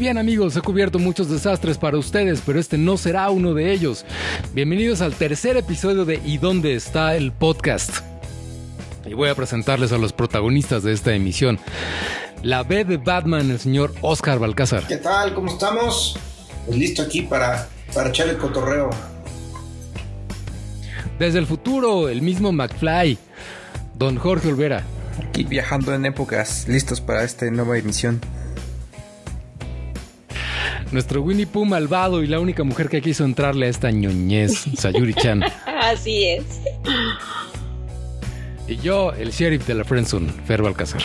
Bien amigos, he cubierto muchos desastres para ustedes, pero este no será uno de ellos. Bienvenidos al tercer episodio de ¿Y dónde está el podcast? Y voy a presentarles a los protagonistas de esta emisión. La B de Batman, el señor Oscar Balcázar. ¿Qué tal? ¿Cómo estamos? Pues listo aquí para, para echar el cotorreo. Desde el futuro, el mismo McFly, don Jorge Olvera. Aquí viajando en épocas, listos para esta nueva emisión. Nuestro Winnie Pooh malvado y la única mujer que quiso entrarle a esta ñoñez, Sayuri Chan. Así es. Y yo, el sheriff de la Friendzone, Fer Balcázar.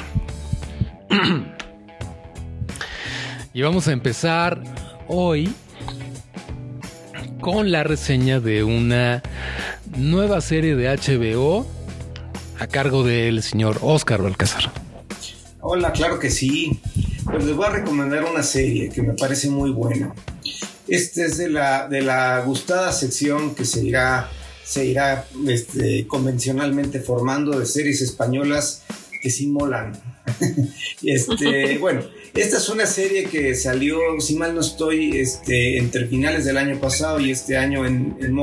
y vamos a empezar hoy con la reseña de una nueva serie de HBO a cargo del señor Oscar Balcázar. Hola, claro que sí. Pues les voy a recomendar una serie que me parece muy buena. Esta es de la, de la gustada sección que se irá, se irá este, convencionalmente formando de series españolas que sí molan. este, bueno, esta es una serie que salió, si mal no estoy, este, entre finales del año pasado y este año en, en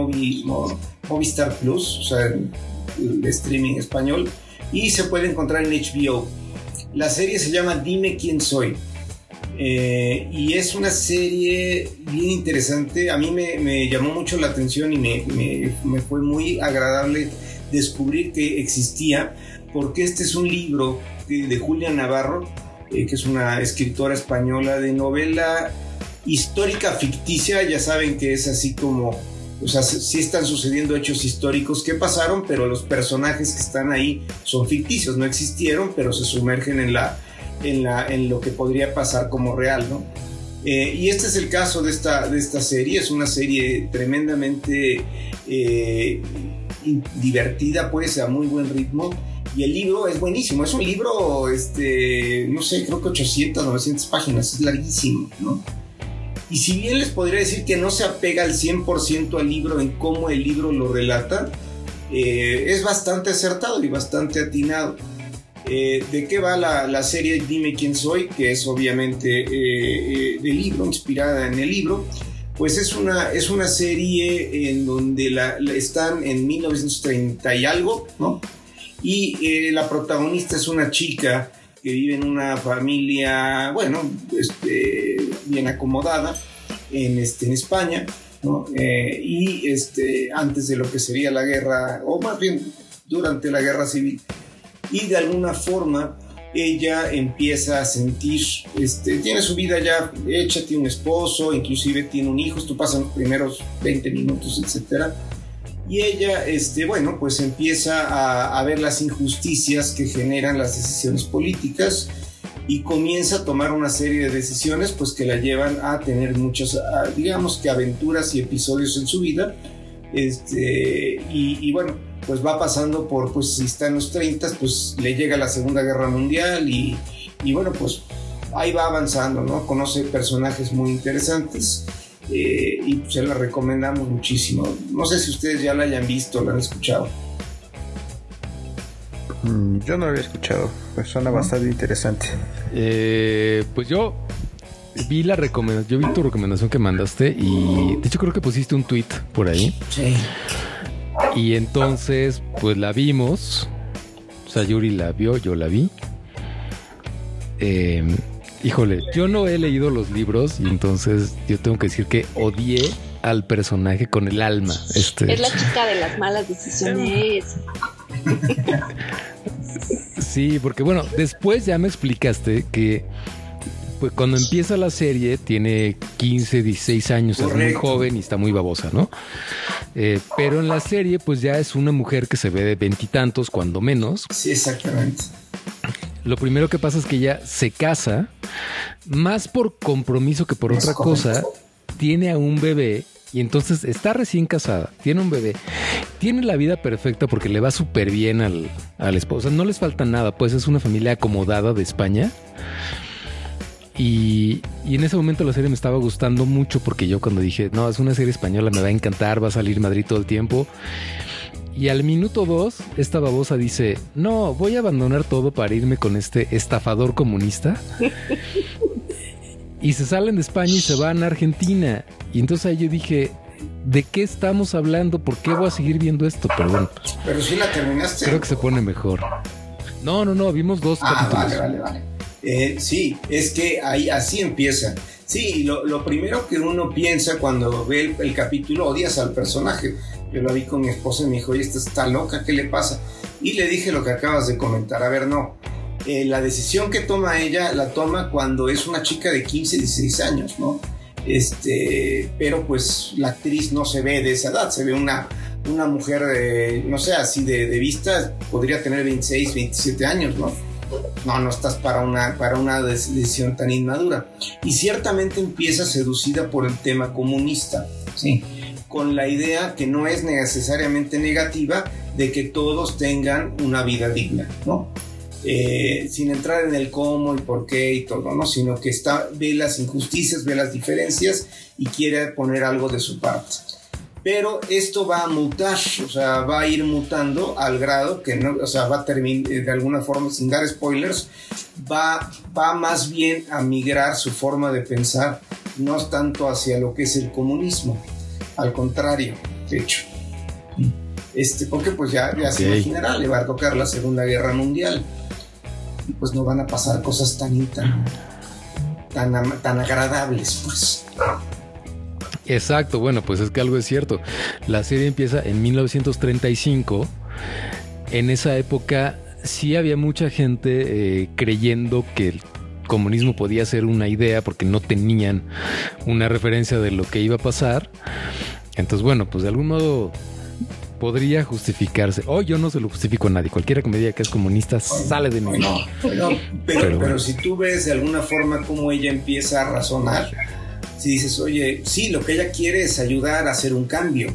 Movistar Plus, o sea, el, el streaming español, y se puede encontrar en HBO. La serie se llama Dime quién soy. Eh, y es una serie bien interesante. A mí me, llamó mucho la atención y me, fue muy agradable descubrir que existía, porque este es un libro de, de Julia Navarro, eh, que es una escritora española de novela histórica ficticia. Ya saben que es así como o sea, sí están sucediendo hechos históricos que pasaron, pero los personajes que están ahí son ficticios, no existieron, pero se sumergen en, la, en, la, en lo que podría pasar como real, ¿no? Eh, y este es el caso de esta, de esta serie, es una serie tremendamente eh, divertida, pues a muy buen ritmo. Y el libro es buenísimo, es un libro, este, no sé, creo que 800, 900 páginas, es larguísimo, ¿no? Y si bien les podría decir que no se apega al 100% al libro en cómo el libro lo relata, eh, es bastante acertado y bastante atinado. Eh, ¿De qué va la, la, serie Dime quién soy? Que es obviamente eh, del libro, inspirada en el libro. Pues es una, es una serie en donde la están en 1930 y algo, ¿no? Y la protagonista es una chica que vive en una familia, bueno, este, bien acomodada en, este, en España, ¿no? Eh, y este, antes de lo que sería la guerra, o más bien durante la guerra civil. Y de alguna forma ella empieza a sentir, este, tiene su vida ya hecha, tiene un esposo, inclusive tiene un hijo, esto pasa en los primeros 20 minutos, etcétera y ella, este, bueno, pues empieza a, ver las injusticias que generan las decisiones políticas y comienza a tomar una serie de decisiones pues que la llevan a tener muchas, digamos que aventuras y episodios en su vida. Este, y, y, bueno, pues va pasando por, pues si está en los 30, pues le llega la Segunda Guerra Mundial y, y bueno, pues ahí va avanzando, ¿no? Conoce personajes muy interesantes. Eh, y se la recomendamos muchísimo. No sé si ustedes ya la hayan visto, la han escuchado. Mm, yo no la había escuchado, pues suena ¿No? bastante interesante. Eh, pues yo vi la recomendación, yo vi tu recomendación que mandaste y de hecho creo que pusiste un tweet por ahí. Sí. Y entonces, pues la vimos. O sea, Yuri la vio, yo la vi. Eh, Híjole, yo no he leído los libros y entonces yo tengo que decir que odié al personaje con el alma. Este... Es la chica de las malas decisiones. sí, porque bueno, después ya me explicaste que pues cuando empieza la serie tiene 15, 16 años, Correcto. es muy joven y está muy babosa, ¿no? Eh, pero en la serie pues ya es una mujer que se ve de veintitantos, cuando menos. Sí, exactamente. Lo primero que pasa es que ella se casa, más por compromiso que por otra cosa, tiene a un bebé y entonces está recién casada, tiene un bebé, tiene la vida perfecta porque le va súper bien al, al esposo. No les falta nada, pues es una familia acomodada de España. Y, y en ese momento la serie me estaba gustando mucho porque yo cuando dije, no, es una serie española, me va a encantar, va a salir Madrid todo el tiempo. Y al minuto dos, esta babosa dice, no, voy a abandonar todo para irme con este estafador comunista. y se salen de España y se van a Argentina. Y entonces ahí yo dije, ¿de qué estamos hablando? ¿Por qué voy a seguir viendo esto? Perdón. Pero si la terminaste. Creo que se pone mejor. No, no, no, vimos dos Ah, capítulos. vale, vale, vale. Eh, sí, es que ahí así empieza. Sí, lo, lo primero que uno piensa cuando ve el, el capítulo, odias al personaje. Yo lo vi con mi esposa y me dijo, oye, esta está loca, ¿qué le pasa? Y le dije lo que acabas de comentar. A ver, no. Eh, la decisión que toma ella la toma cuando es una chica de 15, 16 años, ¿no? Este, pero pues la actriz no se ve de esa edad, se ve una, una mujer, de, no sé, así de, de vista, podría tener 26, 27 años, ¿no? No, no estás para una, para una decisión tan inmadura. Y ciertamente empieza seducida por el tema comunista, ¿sí? Con la idea que no es necesariamente negativa de que todos tengan una vida digna, ¿no? Eh, sin entrar en el cómo y por qué y todo, ¿no? Sino que está, ve las injusticias, ve las diferencias y quiere poner algo de su parte. Pero esto va a mutar, o sea, va a ir mutando al grado que no, o sea, va a terminar de alguna forma, sin dar spoilers, va, va más bien a migrar su forma de pensar, no tanto hacia lo que es el comunismo, al contrario, de hecho. Este, porque pues ya, ya se Ok. imaginará, le va a tocar la Segunda Guerra Mundial. Y pues no van a pasar cosas tan, tan, tan, agradables, pues. Exacto, bueno, pues es que algo es cierto. La serie empieza en 1935. En esa época sí había mucha gente eh, creyendo que el comunismo podía ser una idea porque no tenían una referencia de lo que iba a pasar. Entonces, bueno, pues de algún modo podría justificarse. O yo no se lo justifico a nadie. Cualquiera que me diga que es comunista sale de mi No, pero, pero, Pero pero bueno. si tú ves de alguna forma cómo ella empieza a razonar, si dices, oye, sí, lo que ella quiere es ayudar a hacer un cambio,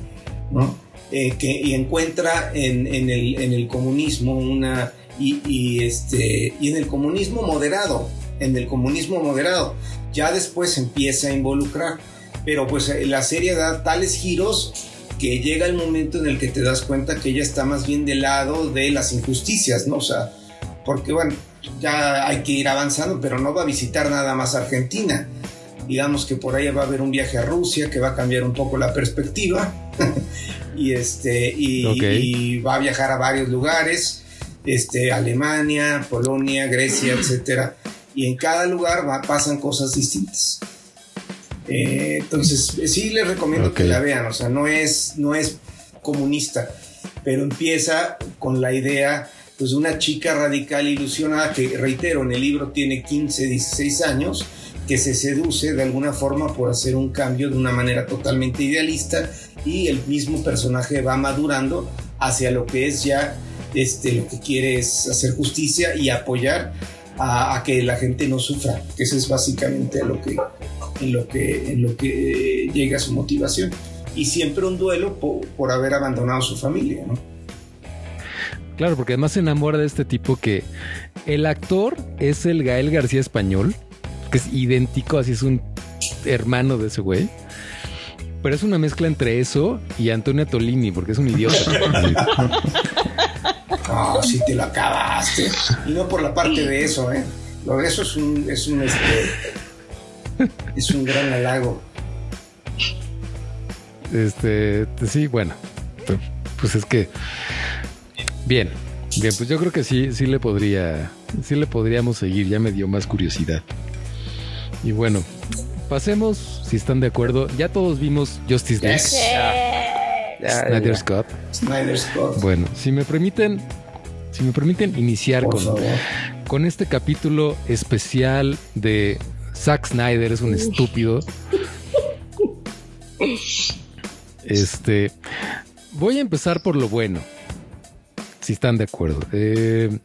¿no? Eh, que, y encuentra en, en el, en el comunismo una. Y, y este, y en el comunismo moderado, en el comunismo moderado, ya después empieza a involucrar. Pero pues eh, la serie da tales giros que llega el momento en el que te das cuenta que ella está más bien del lado de las injusticias, ¿no? O sea, porque bueno, ya hay que ir avanzando, pero no va a visitar nada más Argentina. Digamos que por ahí va a haber un viaje a Rusia que va a cambiar un poco la perspectiva. y este y, Ok. y va a viajar a varios lugares, este Alemania, Polonia, Grecia, etcétera. Y en cada lugar va- pasan cosas distintas. Eh, entonces, sí les recomiendo que la vean, o sea, no es, no es comunista, pero empieza con la idea pues, de una chica radical ilusionada que, reitero, en el libro tiene 15, 16 años, que se seduce de alguna forma por hacer un cambio de una manera totalmente idealista y el mismo personaje va madurando hacia lo que es ya este, lo que quiere es hacer justicia y apoyar a, a que la gente no sufra, que eso es básicamente lo que, en, lo que, en lo que llega su motivación. Y siempre un duelo por, por haber abandonado su familia, ¿no? Claro, porque además se enamora de este tipo que el actor es el Gael García español, que es idéntico, así es un hermano de ese güey. Pero es una mezcla entre eso y Antonia Tolini, porque es un idiota. Ah, sí te lo acabaste. Y no por la parte de eso, ¿eh? Lo de eso es un, es un, este, es un gran halago. Este, sí, bueno, pues es que bien, bien, pues yo creo que sí, sí le podría, sí le podríamos seguir. Ya me dio más curiosidad. Y bueno, pasemos, si están de acuerdo. Ya todos vimos Justice League, Yes. Ya, Snyder ya. Scott. Snyder Scott. Bueno, si me permiten, si me permiten iniciar con, con este capítulo especial de Zack Snyder es un estúpido. Este, voy a empezar por lo bueno, si están de acuerdo. Eh,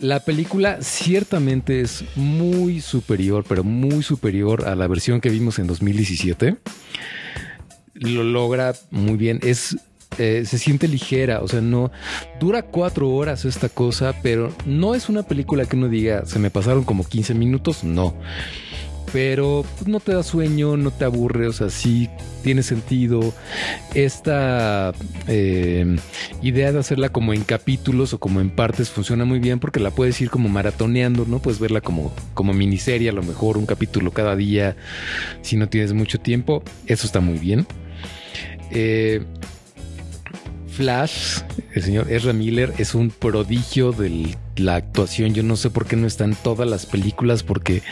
la película ciertamente es muy superior, pero muy superior a la versión que vimos en 2017. Lo logra muy bien. Es eh, se siente ligera, o sea, no dura cuatro horas esta cosa, pero no es una película que uno diga se me pasaron como 15 minutos, no pero pues, no te da sueño, no te aburre, o sea, sí tiene sentido. Esta eh, idea de hacerla como en capítulos o como en partes funciona muy bien porque la puedes ir como maratoneando, ¿no? Puedes verla como, como miniserie, a lo mejor un capítulo cada día, si no tienes mucho tiempo, eso está muy bien. Eh, Flash, el señor Ezra Miller, es un prodigio de la actuación. Yo no sé por qué no está en todas las películas, porque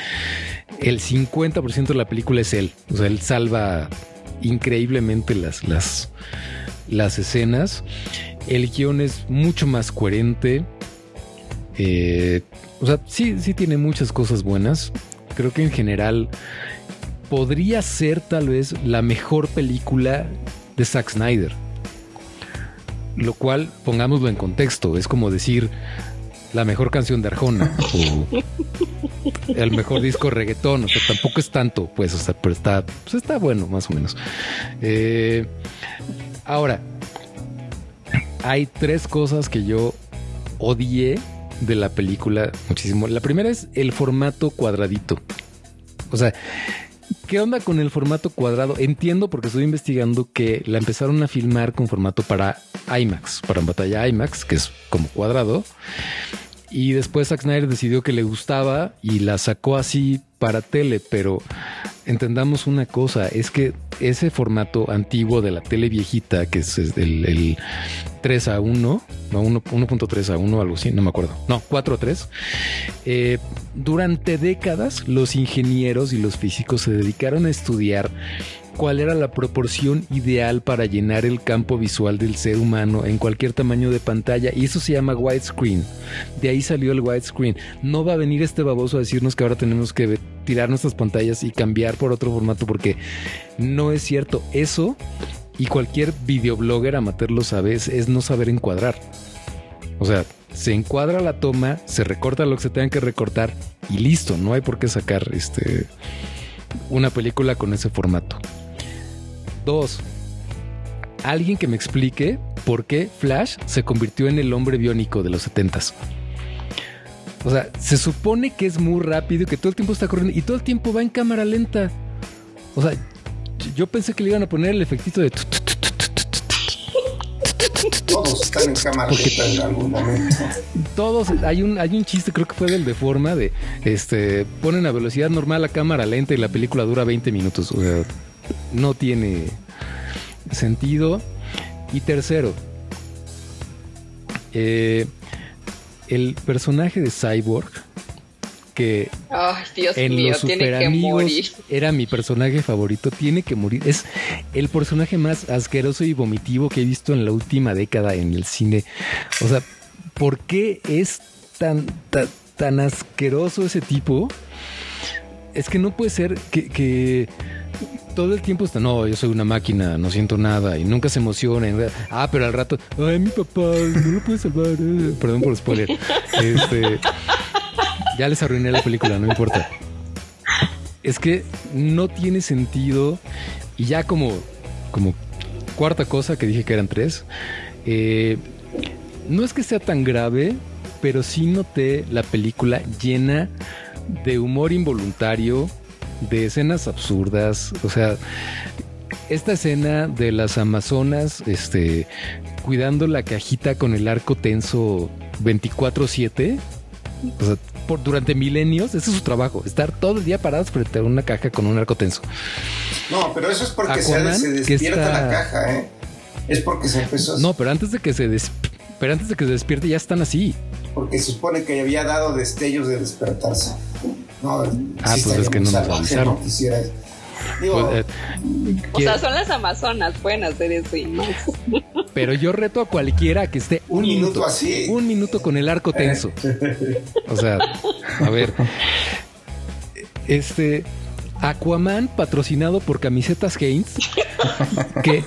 el 50% de la película es él. O sea, él salva increíblemente las, las, las escenas. El guion es mucho más coherente. Eh, o sea, sí, sí tiene muchas cosas buenas. Creo que en general podría ser tal vez la mejor película de Zack Snyder. Lo cual, pongámoslo en contexto, es como decir, la mejor canción de Arjona o el mejor disco reggaetón. O sea, tampoco es tanto, pues, o sea, pero está, pues está bueno, más o menos. Eh, ahora, hay tres cosas que yo odié de la película muchísimo. La primera es el formato cuadradito. O sea, ¿Qué onda con el formato cuadrado? Entiendo porque estoy investigando que la empezaron a filmar con formato para IMAX, para pantalla IMAX, que es como cuadrado. Y después Zack Snyder decidió que le gustaba y la sacó así para tele, pero entendamos una cosa, es que ese formato antiguo de la tele viejita, que es el, 3 a 1, no 1.3 a 1, algo así, no me acuerdo, no, 4 a 3, eh, durante décadas los ingenieros y los físicos se dedicaron a estudiar cuál era la proporción ideal para llenar el campo visual del ser humano en cualquier tamaño de pantalla y eso se llama widescreen. De ahí salió el widescreen. No va a venir este baboso a decirnos que ahora tenemos que tirar nuestras pantallas y cambiar por otro formato porque no es cierto. Eso y cualquier videoblogger amateur lo sabe, es, no saber encuadrar. O sea, se encuadra la toma, se recorta lo que se tenga que recortar y listo, no hay por qué sacar este una película con ese formato. Dos, alguien que me explique por qué Flash se convirtió en el hombre biónico de los setentas. O sea, se supone que es muy rápido y que todo el tiempo está corriendo y todo el tiempo va en cámara lenta. O sea, yo pensé que le iban a poner el efectito de... Todos están en cámara lenta en algún momento. Todos, hay un, hay un chiste, creo que fue del de forma de, este, ponen a velocidad normal la cámara lenta y la película dura 20 minutos. O sea, no tiene sentido. Y tercero, eh, el personaje de Cyborg, que en los super amigos era mi personaje favorito, tiene que morir. Es el personaje más asqueroso y vomitivo que he visto en la última década en el cine. O sea, ¿por qué es tan, tan, asqueroso ese tipo? Es que no puede ser que todo el tiempo está, no, yo soy una máquina, no siento nada y nunca se emociona. Ah, pero al rato, ay, mi papá, no lo puede salvar. Eh". Perdón por spoiler. Este, ya les arruiné la película, no importa. Es que no tiene sentido y ya como, como cuarta cosa que dije que eran tres, eh, no es que sea tan grave, pero sí noté la película llena de humor involuntario, de escenas absurdas, o sea, esta escena de las Amazonas, este, cuidando la cajita con el arco tenso 24/7, o sea, por, durante milenios, ese es su trabajo, estar todo el día parados frente a una caja con un arco tenso. No, pero eso es porque se, despierta la caja, ¿eh? Es porque se empezó a... No, pero antes de que se pero antes de que se despierte ya están así. Porque se supone que había dado destellos de despertarse. No, ah, pues es que no nos avisaron. pues, eh, o sea, son las Amazonas, pueden hacer eso y más. Pero yo reto a cualquiera que esté un, minuto, así. Un minuto con el arco tenso. O sea, a ver. Este. Aquaman patrocinado por camisetas Haynes. Que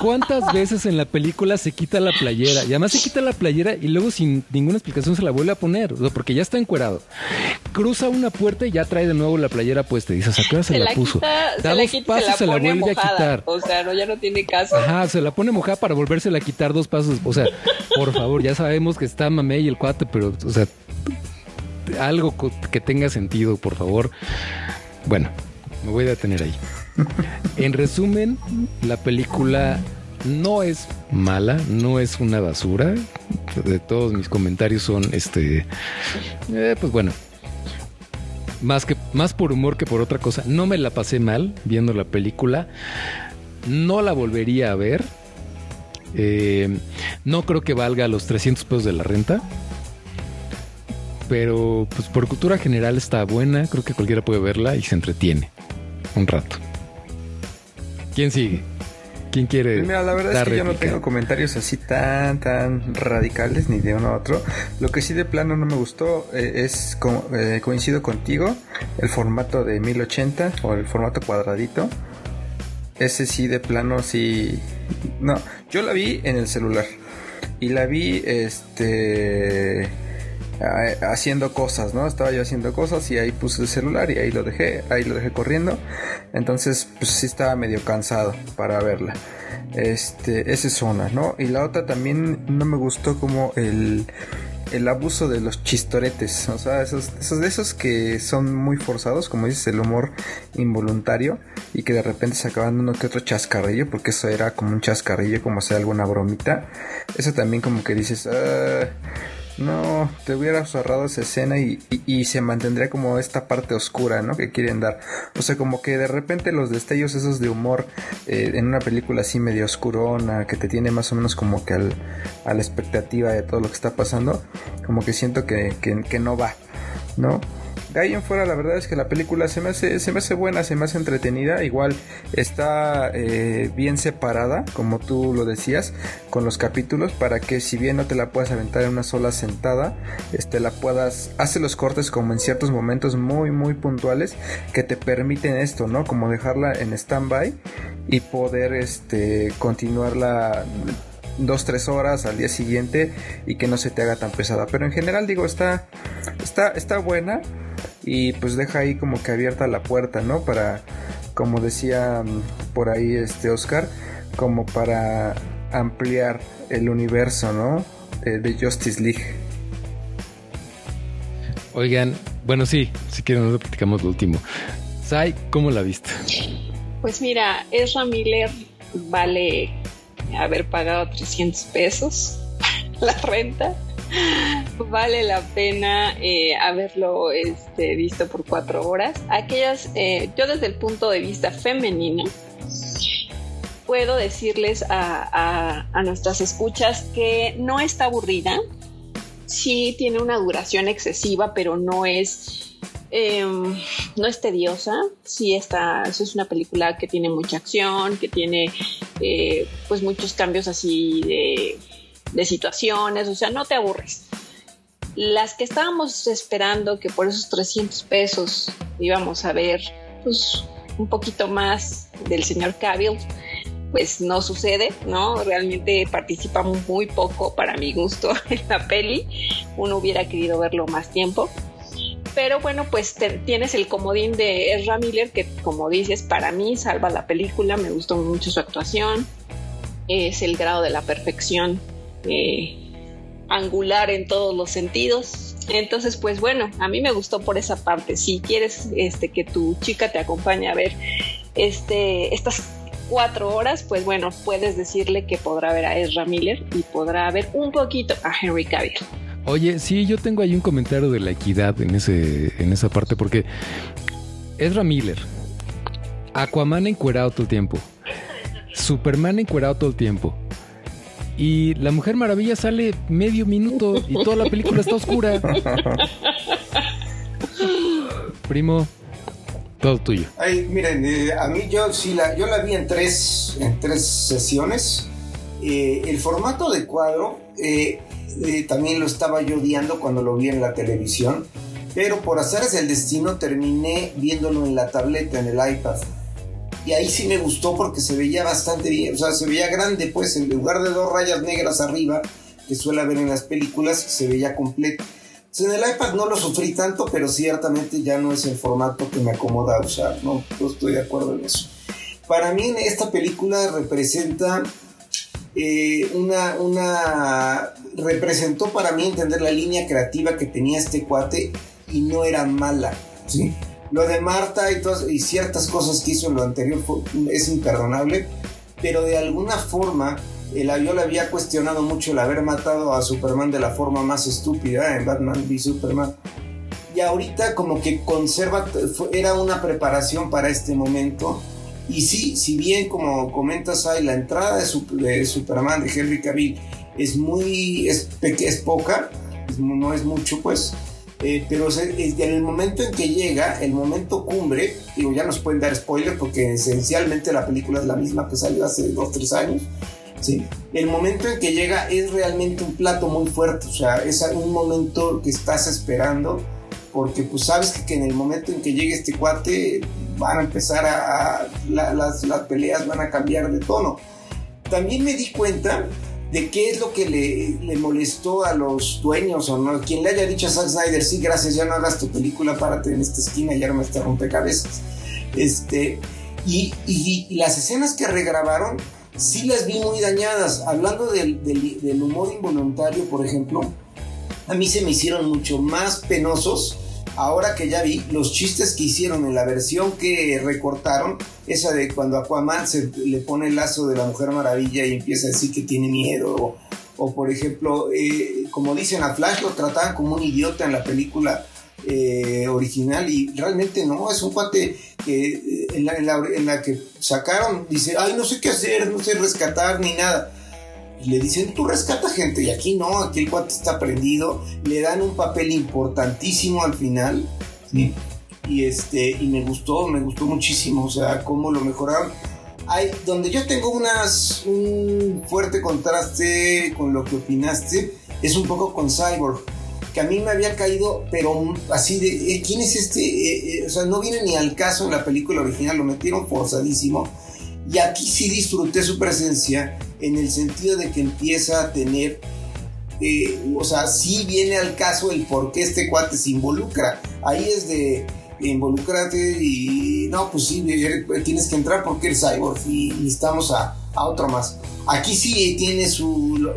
¿Cuántas veces en la película se quita la playera? Y además se quita la playera y luego sin ninguna explicación se la vuelve a poner. O sea, porque ya está encuerado. Cruza una puerta y ya trae de nuevo la playera puesta. Y dices, ¿a qué hora se, la, puso? Quita, se la quita, pasos, se la, se la pone vuelve a quitar. O sea, no, ya no tiene caso. Ajá, se la pone mojada para volvérsela a quitar dos pasos. O sea, por favor, ya sabemos que está mamé y el cuate, pero, o sea, algo que tenga sentido, por favor. Bueno, me voy a detener ahí. En resumen, la película no es mala, no es una basura. De todos mis comentarios son, este, eh, pues bueno, más que más por humor que por otra cosa. No me la pasé mal viendo la película. No la volvería a ver. Eh, no creo que valga los 300 pesos de la renta. Pero pues por cultura general está buena. Creo que cualquiera puede verla y se entretiene un rato. ¿Quién sigue? ¿Quién quiere? Pues mira, la verdad es que yo no tengo comentarios así tan, tan radicales ni de uno a otro. Lo que sí de plano no me gustó eh, es, co- eh, coincido contigo, el formato de 1080 o el formato cuadradito. Ese sí de plano sí... No, yo la vi en el celular. Y la vi, este... haciendo cosas, ¿no? Estaba yo haciendo cosas y ahí puse el celular y ahí lo dejé, ahí lo dejé corriendo. Entonces, pues sí estaba medio cansado para verla. Este, esa es una, ¿no? Y la otra también no me gustó como el, el abuso de los chistoretes. O sea, esos, de esos que son muy forzados, como dices, el humor involuntario. Y que de repente sacaban uno que otro chascarrillo, porque eso era como un chascarrillo, como hacer alguna bromita. Eso también como que dices, "Ah, no, te hubieras ahorrado esa escena y, y- se mantendría como esta parte oscura, ¿no? Que quieren dar. O sea, como que de repente los destellos esos de humor eh, en una película así medio oscurona, que te tiene más o menos como que al- a la expectativa de todo lo que está pasando, como que siento que- que no va, ¿no? De ahí en fuera la verdad es que la película se me hace, buena, se me hace entretenida, igual está eh, bien separada, como tú lo decías, con los capítulos, para que si bien no te la puedas aventar en una sola sentada, este la puedas, hace los cortes como en ciertos momentos muy muy puntuales que te permiten esto, ¿no? Como dejarla en stand-by y poder este continuarla dos tres horas al día siguiente y que no se te haga tan pesada pero en general digo está está está buena y pues deja ahí como que abierta la puerta no para como decía mm, por ahí este Oscar como para ampliar el universo no de Justice League Oigan, bueno, sí, si quieren, nosotros platicamos lo último. Sai, ¿cómo la viste? Pues mira, Ezra Miller vale haber pagado 300 pesos la renta. Vale la pena eh, haberlo este, visto por cuatro horas. Aquellas, eh, yo desde el punto de vista femenino, puedo decirles a, a- a nuestras escuchas que no está aburrida. Sí tiene una duración excesiva, pero no es eh, no es tediosa, sí está, es una película que tiene mucha acción, que tiene eh, pues muchos cambios así de, de situaciones, o sea, no te aburres. Las que estábamos esperando que por esos 300 pesos íbamos a ver pues un poquito más del señor Cavill, pues no sucede, ¿no? Realmente participa muy poco para mi gusto en la peli. Uno hubiera querido verlo más tiempo. Pero bueno, pues tienes el comodín de Ezra Miller, que como dices, para mí salva la película, me gustó mucho su actuación, es el grado de la perfección eh, angular en todos los sentidos. Entonces, pues bueno, a mí me gustó por esa parte. Si quieres este, que tu chica te acompañe a ver este, estas cuatro horas, pues bueno, puedes decirle que podrá ver a Ezra Miller y podrá ver un poquito a Henry Cavill. Oye, sí, yo tengo ahí un comentario de la equidad en, ese, en esa parte, porque Ezra Miller, Aquaman encuerado todo el tiempo, Superman encuerado todo el tiempo, y la Mujer Maravilla sale medio minuto y toda la película está oscura. Primo, todo tuyo. Ay, miren, eh, a mí yo sí la, yo la vi en tres, en tres sesiones. Eh, el formato de cuadro eh, eh, también lo estaba yo odiando cuando lo vi en la televisión, pero por azares del destino terminé viéndolo en la tableta, en el iPad. y ahí sí me gustó porque se veía bastante bien, o sea, se veía grande, pues en lugar de dos rayas negras arriba, que suele haber en las películas, se veía completo. en el iPad no lo sufrí tanto, pero ciertamente ya no es el formato que me acomoda usar, ¿no? Yo estoy de acuerdo en eso. Para mí esta película representa eh, una, una... representó para mí entender la línea creativa que tenía este cuate y no era mala, ¿sí? Lo de Marta y, todas, y ciertas cosas que hizo en lo anterior es imperdonable, pero de alguna forma el avión le había cuestionado mucho el haber matado a Superman de la forma más estúpida en Batman v Superman. Y ahorita como que conserva, era una preparación para este momento. Y sí, si bien como comentas ahí, la entrada de, Superman de Henry Cavill es muy, es, es poca, no es mucho pues, eh, pero en el momento en que llega, el momento cumbre, digo, ya nos pueden dar spoiler porque esencialmente la película es la misma que salió hace 2, 3 años. ¿sí? El momento en que llega es realmente un plato muy fuerte, o sea, es un momento que estás esperando porque pues sabes que, en el momento en que llegue este cuate van a empezar a, las, las peleas van a cambiar de tono. También me di cuenta de qué es lo que le, molestó a los dueños o no. Quien le haya dicho a Zack Snyder, sí, gracias, ya no hagas tu película, párate en esta esquina, ya no me está rompecabezas. Este, y, y, las escenas que regrabaron, sí las vi muy dañadas. Hablando del, del humor involuntario, por ejemplo, a mí se me hicieron mucho más penosos ahora que ya vi los chistes que hicieron en la versión que recortaron, esa de cuando Aquaman se le pone el lazo de la Mujer Maravilla y empieza a decir que tiene miedo, o, por ejemplo, eh, como dicen a Flash, lo trataban como un idiota en la película eh, original y realmente no, es un cuate que eh, en la, en la que sacaron, dice, ay, no sé qué hacer, no sé rescatar ni nada le dicen, tú rescata gente, y aquí no, aquí el cuate está prendido, le dan un papel importantísimo al final, y este, y me gustó, me gustó muchísimo, o sea, cómo lo mejoraron. Hay, donde yo tengo unas, un fuerte contraste con lo que opinaste, es un poco con Cyborg, que a mí me había caído, pero así de, eh, ¿quién es este? Eh, eh, o sea, no viene ni al caso en la película original, lo metieron forzadísimo. Y aquí sí disfruté su presencia en el sentido de que empieza a tener, eh, o sea, sí viene al caso el por qué este cuate se involucra. Ahí es de involucrate y no, pues sí, tienes que entrar porque eres cyborg y necesitamos a, a otro más. Aquí sí tiene su,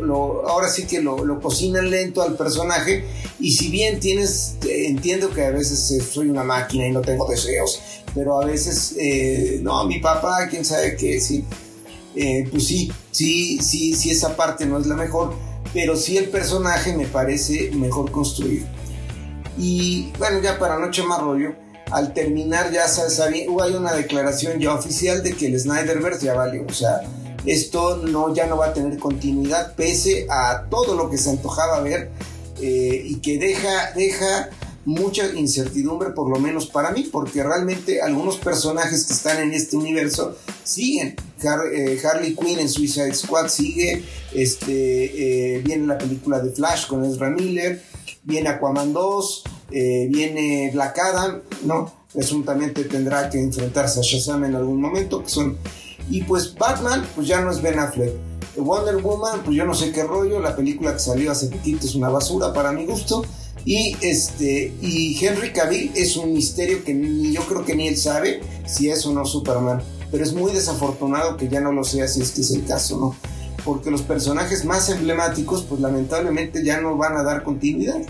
ahora sí que lo, lo cocinan lento al personaje y si bien tienes, entiendo que a veces soy una máquina y no tengo deseos, pero a veces, eh, no, mi papá, quién sabe qué, sí, eh, pues sí, sí, sí, sí, esa parte no es la mejor, pero sí el personaje me parece mejor construido. Y bueno, ya para noche más rollo, al terminar ya sabía, hubo hay una declaración ya oficial de que el Snyderverse ya valió, o sea, esto no, ya no va a tener continuidad pese a todo lo que se antojaba ver eh, y que deja, deja mucha incertidumbre, por lo menos para mí, porque realmente algunos personajes que están en este universo siguen. Eh, Harley Quinn en Suicide Squad sigue, este, eh, viene la película de Flash con Ezra Miller, viene Aquaman 2, eh, viene Black Adam, ¿no? Presuntamente tendrá que enfrentarse a Shazam en algún momento, que son... Y pues Batman, pues ya no es Ben Affleck. Wonder Woman, pues yo no sé qué rollo, la película que salió hace poquito es una basura para mi gusto. Y, este, y Henry Cavill es un misterio que ni yo creo que ni él sabe si es o no Superman. Pero es muy desafortunado que ya no lo sea si es que es el caso, ¿no? Porque los personajes más emblemáticos, pues lamentablemente ya no van a dar continuidad.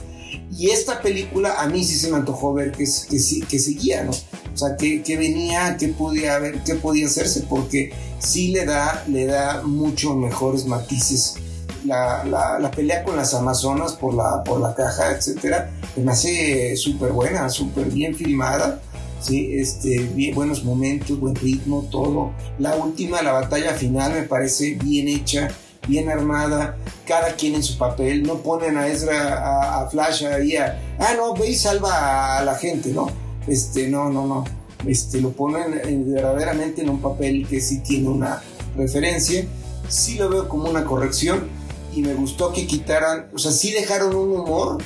Y esta película a mí sí se me antojó ver que, que, que seguía, ¿no? O sea, que, que venía, que podía haber, qué podía hacerse, porque sí le da, le da mucho mejores matices la, pelea con las Amazonas por la, por la caja, etcétera, me hace súper buena, súper bien filmada. Sí, este, bien, buenos momentos, buen ritmo, todo. La última, la batalla final, me parece bien hecha, bien armada, cada quien en su papel. No ponen a Ezra, a, Flash ahí a, ah, no, ve y salva a la gente, ¿no? Este, no, no, no. Este, lo ponen verdaderamente en un papel que sí tiene una referencia. Sí lo veo como una corrección y me gustó que quitaran, o sea, sí dejaron un humor,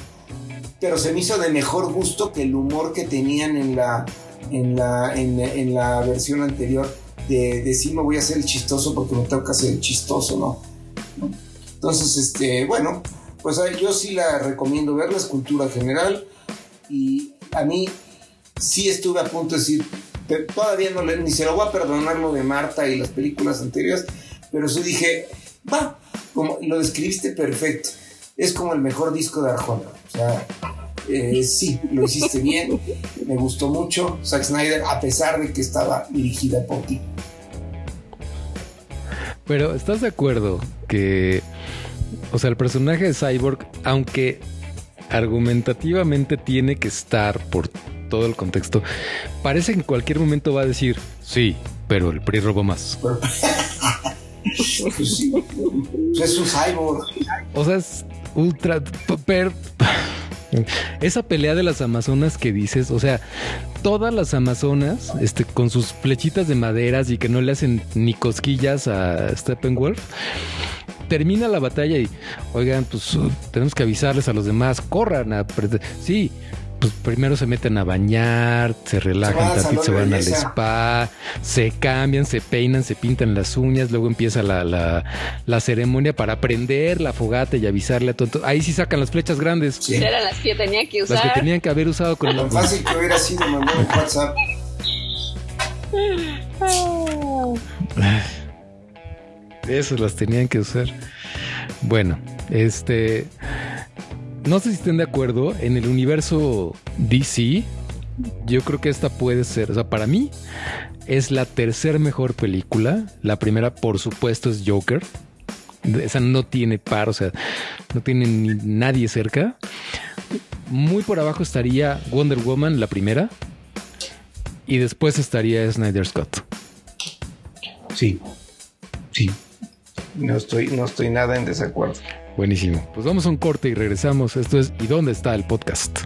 pero se me hizo de mejor gusto que el humor que tenían en la, en la, en, la versión anterior. de decir me voy a hacer el chistoso porque me toca hacer el chistoso, ¿no? Entonces, este, bueno, pues yo sí la recomiendo ver, la escultura general, y a mí sí estuve a punto de decir, todavía no le, ni se lo voy a perdonar lo de Marta y las películas anteriores, pero sí dije, va, como lo describiste perfecto, es como el mejor disco de Arjona, o sea, eh, sí, lo hiciste bien, me gustó mucho Zack Snyder, a pesar de que estaba dirigida por ti. Pero, ¿estás de acuerdo que, o sea, el personaje de Cyborg, aunque argumentativamente tiene que estar por todo el contexto, parece que en cualquier momento va a decir, sí, pero el PRI robó más. es un cyborg. O sea, es ultra... Esa pelea de las Amazonas que dices, o sea, todas las Amazonas, este, con sus flechitas de maderas y que no le hacen ni cosquillas a Steppenwolf, termina la batalla y, oigan, pues tenemos que avisarles a los demás, corran a... Sí, pues primero se meten a bañar, se relajan tantito, se van al spa, se cambian, se peinan, se pintan las uñas, luego empieza la, la, ceremonia para prender la fogata y avisarle a todo. Ahí sí sacan las flechas grandes. Sí. Eran las que tenían que usar. Las que tenían que haber usado con Lo fácil que hubiera sido mandar un WhatsApp. Esas las tenían que usar. Bueno, este no sé si estén de acuerdo, en el universo DC, yo creo que esta puede ser, o sea, para mí es la tercera mejor película. La primera, por supuesto, es Joker. Esa no tiene par, o sea, no tiene ni nadie cerca. Muy por abajo estaría Wonder Woman, la primera. Y después estaría Snyder Scott. Sí, sí. No estoy, no estoy nada en desacuerdo. Buenísimo. Pues vamos a un corte y regresamos. Esto es ¿Y dónde está el podcast?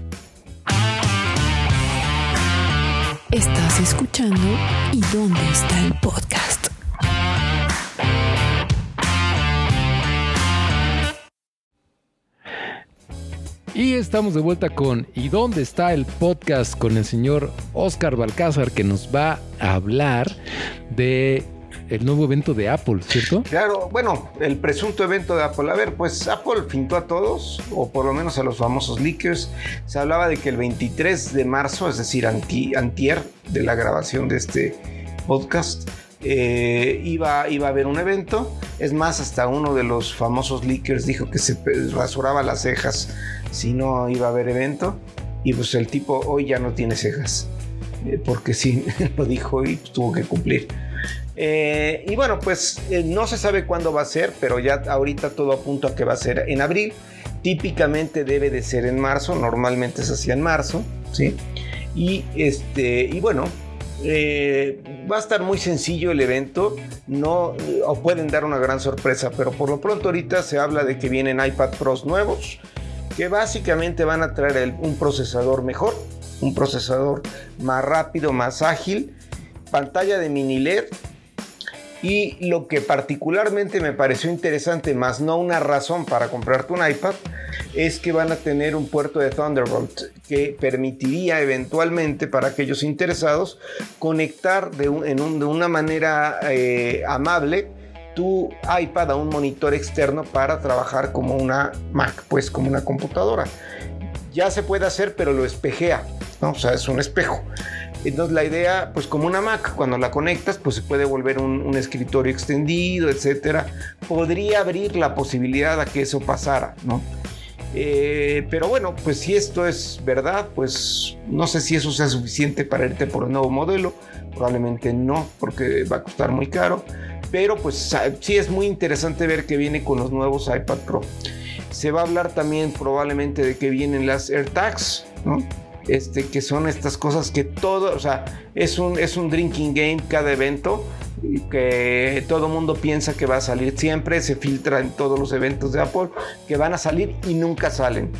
Estás escuchando ¿Y dónde está el podcast? Y estamos de vuelta con ¿Y dónde está el podcast? con el señor Oscar Balcázar que nos va a hablar de el nuevo evento de Apple, ¿cierto? Claro, bueno, el presunto evento de Apple. A ver, pues Apple pintó a todos, o por lo menos a los famosos leakers. Se hablaba de que el 23 de marzo, es decir, antier de la grabación de este podcast, eh, iba, iba a haber un evento. Es más, hasta uno de los famosos leakers dijo que se rasuraba las cejas si no iba a haber evento. Y pues el tipo hoy ya no tiene cejas. Eh, porque sí, lo dijo y tuvo que cumplir. Eh, y bueno, pues eh, no se sabe cuándo va a ser, pero ya ahorita todo apunta a que va a ser en abril. Típicamente debe de ser en marzo, normalmente se hacía en marzo, ¿sí? Y, este, y bueno, eh, va a estar muy sencillo el evento, no, o pueden dar una gran sorpresa, pero por lo pronto ahorita se habla de que vienen iPad Pros nuevos, que básicamente van a traer un procesador mejor, un procesador más rápido, más ágil, pantalla de mini LED y lo que particularmente me pareció interesante, más no una razón para comprarte un iPad, es que van a tener un puerto de Thunderbolt que permitiría eventualmente para aquellos interesados conectar de, una manera eh, amable tu iPad a un monitor externo para trabajar como una Mac, pues como una computadora. Ya se puede hacer, pero lo espejea, ¿no? o sea, es un espejo. Entonces la idea, pues como una Mac, cuando la conectas, pues se puede volver un, escritorio extendido, etcétera. Podría abrir la posibilidad a que eso pasara, ¿no? Eh, pero bueno, pues si esto es verdad, pues no sé si eso sea suficiente para irte por el nuevo modelo. Probablemente no, porque va a costar muy caro. Pero pues sí es muy interesante ver que viene con los nuevos iPad Pro. Se va a hablar también probablemente de que vienen las AirTags, ¿no? Este, que son estas cosas que todo, o sea, es un, es un drinking game cada evento que todo mundo piensa que va a salir siempre, se filtra en todos los eventos de Apple, que van a salir y nunca salen.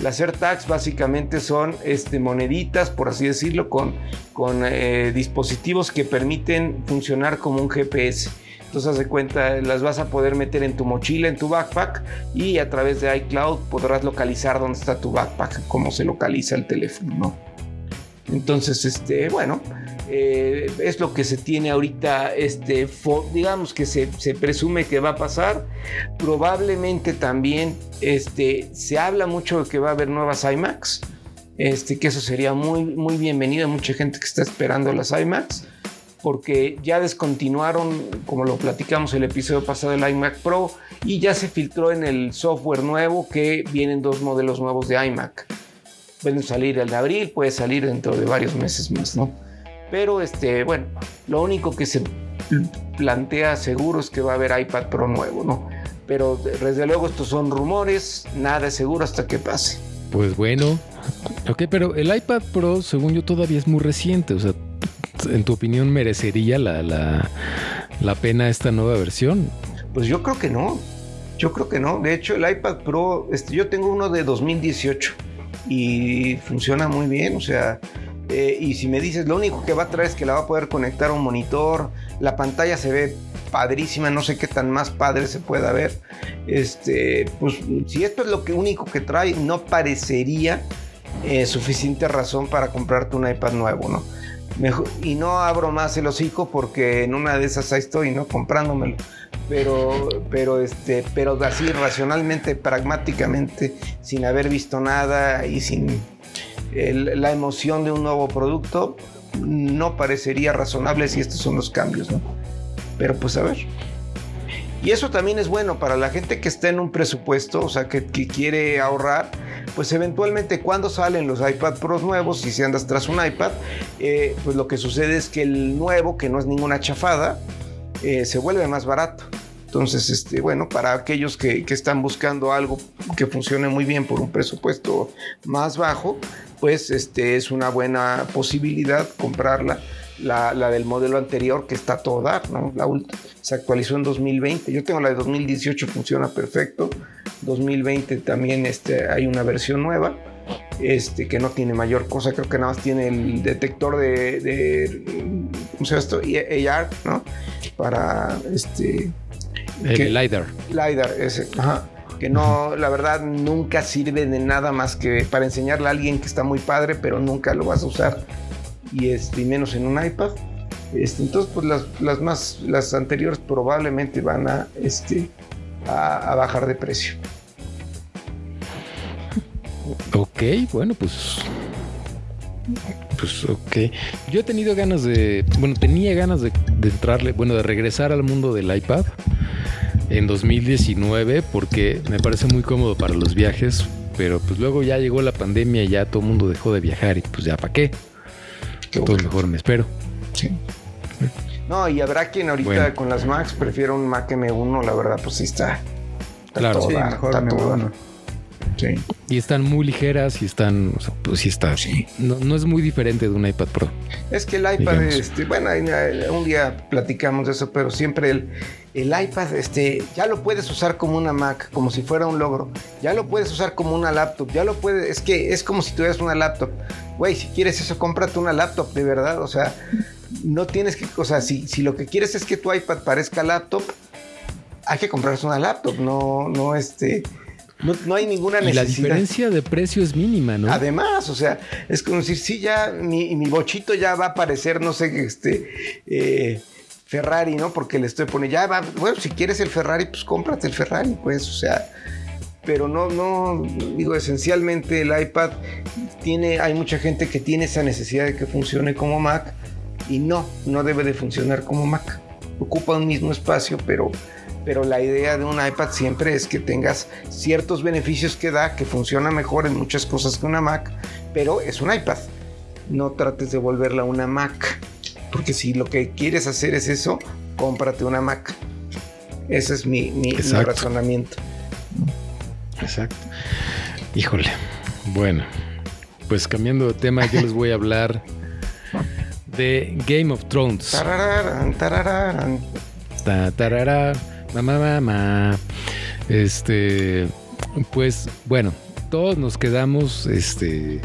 Las AirTags básicamente son este, moneditas, por así decirlo, con, con eh, dispositivos que permiten funcionar como un GPS. Entonces, de cuenta, las vas a poder meter en tu mochila, en tu backpack y a través de iCloud podrás localizar dónde está tu backpack, cómo se localiza el teléfono, ¿no? Entonces, este, bueno, eh, es lo que se tiene ahorita, este, digamos que se, presume que va a pasar. Probablemente también este, se habla mucho de que va a haber nuevas IMAX, este, que eso sería muy, muy bienvenido. mucha gente que está esperando las IMAX, porque ya descontinuaron, como lo platicamos el episodio pasado, el iMac Pro y ya se filtró en el software nuevo que vienen dos modelos nuevos de iMac. Pueden salir de abril, puede salir dentro de varios meses más, ¿no? Pero este, bueno, lo único que se plantea seguro es que va a haber iPad Pro nuevo, ¿no? Pero desde luego estos son rumores, nada es seguro hasta que pase. Pues bueno, ok, pero el iPad Pro, según yo, todavía es muy reciente, o sea, en tu opinión, merecería la, la, pena esta nueva versión? Pues yo creo que no. Yo creo que no. De hecho, el iPad Pro, este, yo tengo uno de 2018 y funciona muy bien. O sea, eh, y si me dices, lo único que va a traer es que la va a poder conectar a un monitor, la pantalla se ve padrísima, no sé qué tan más padre se pueda ver. Este, pues si esto es lo que único que trae, no parecería eh, suficiente razón para comprarte un iPad nuevo, ¿no? Y no abro más el hocico porque en una de esas estoy, ¿no? Comprándomelo. Pero, pero, este, pero así racionalmente, pragmáticamente, sin haber visto nada y sin la emoción de un nuevo producto, no parecería razonable si estos son los cambios, ¿no? Pero pues a ver. Y eso también es bueno para la gente que está en un presupuesto, o sea, que, quiere ahorrar, pues eventualmente cuando salen los iPad Pros nuevos, y si andas tras un iPad, eh, pues lo que sucede es que el nuevo, que no es ninguna chafada, eh, se vuelve más barato. Entonces, este, bueno, para aquellos que, que, están buscando algo que funcione muy bien por un presupuesto más bajo, pues este, es una buena posibilidad comprarla la, del modelo anterior que está todo dar, ¿no? La se actualizó en 2020. Yo tengo la de 2018, funciona perfecto. 2020 también este, hay una versión nueva. Este, que no tiene mayor cosa, creo que nada más tiene el detector de, de ¿cómo se llama esto? AR, ¿no? Para este el LiDAR. LiDAR, ese, ajá. Que no, la verdad, nunca sirve de nada más que para enseñarle a alguien que está muy padre, pero nunca lo vas a usar y, este, menos en un iPad. Este, entonces, pues las, más, las anteriores probablemente van a, este, a, bajar de precio. Ok, bueno, pues pues ok. Yo he tenido ganas de, bueno, tenía ganas de, de, entrarle, bueno, de regresar al mundo del iPad en 2019 porque me parece muy cómodo para los viajes, pero pues luego ya llegó la pandemia y ya todo el mundo dejó de viajar y pues ya para qué. Entonces mejor me espero. Sí. No, y habrá quien ahorita con las Macs prefiera un Mac M1, la verdad, pues sí está. claro, sí, mejor M1. Sí. Y están muy ligeras y están, pues sí está. Sí. No, es muy diferente de un iPad Pro. Es que el iPad, este, bueno, un día platicamos de eso, pero siempre el, el iPad, este, ya lo puedes usar como una Mac, como si fuera un logro. Ya lo puedes usar como una laptop. Ya lo puedes, es que es como si tuvieras una laptop. Güey, si quieres eso, cómprate una laptop, de verdad. O sea, no tienes que, o sea, si, si lo que quieres es que tu iPad parezca laptop, hay que comprarse una laptop, no, no, este. No, hay ninguna necesidad. Y la diferencia de precio es mínima, ¿no? Además, o sea, es como decir, sí, ya mi, mi bochito ya va a parecer, no sé, este, eh, Ferrari, ¿no? Porque le estoy poniendo, ya va, bueno, si quieres el Ferrari, pues cómprate el Ferrari, pues, o sea, pero no, no, digo, esencialmente el iPad tiene, hay mucha gente que tiene esa necesidad de que funcione como Mac y no, no debe de funcionar como Mac. Ocupa un mismo espacio, pero, pero la idea de un iPad siempre es que tengas ciertos beneficios que da, que funciona mejor en muchas cosas que una Mac, pero es un iPad. No trates de volverla una Mac. Porque si lo que quieres hacer es eso, cómprate una Mac. Ese es mi, mi, razonamiento. Exacto. Híjole. Bueno, pues cambiando de tema, yo les voy a hablar de Game of Thrones. Tararán, tararán. Ta, mamá, mamá. Este, pues bueno, todos nos quedamos, este,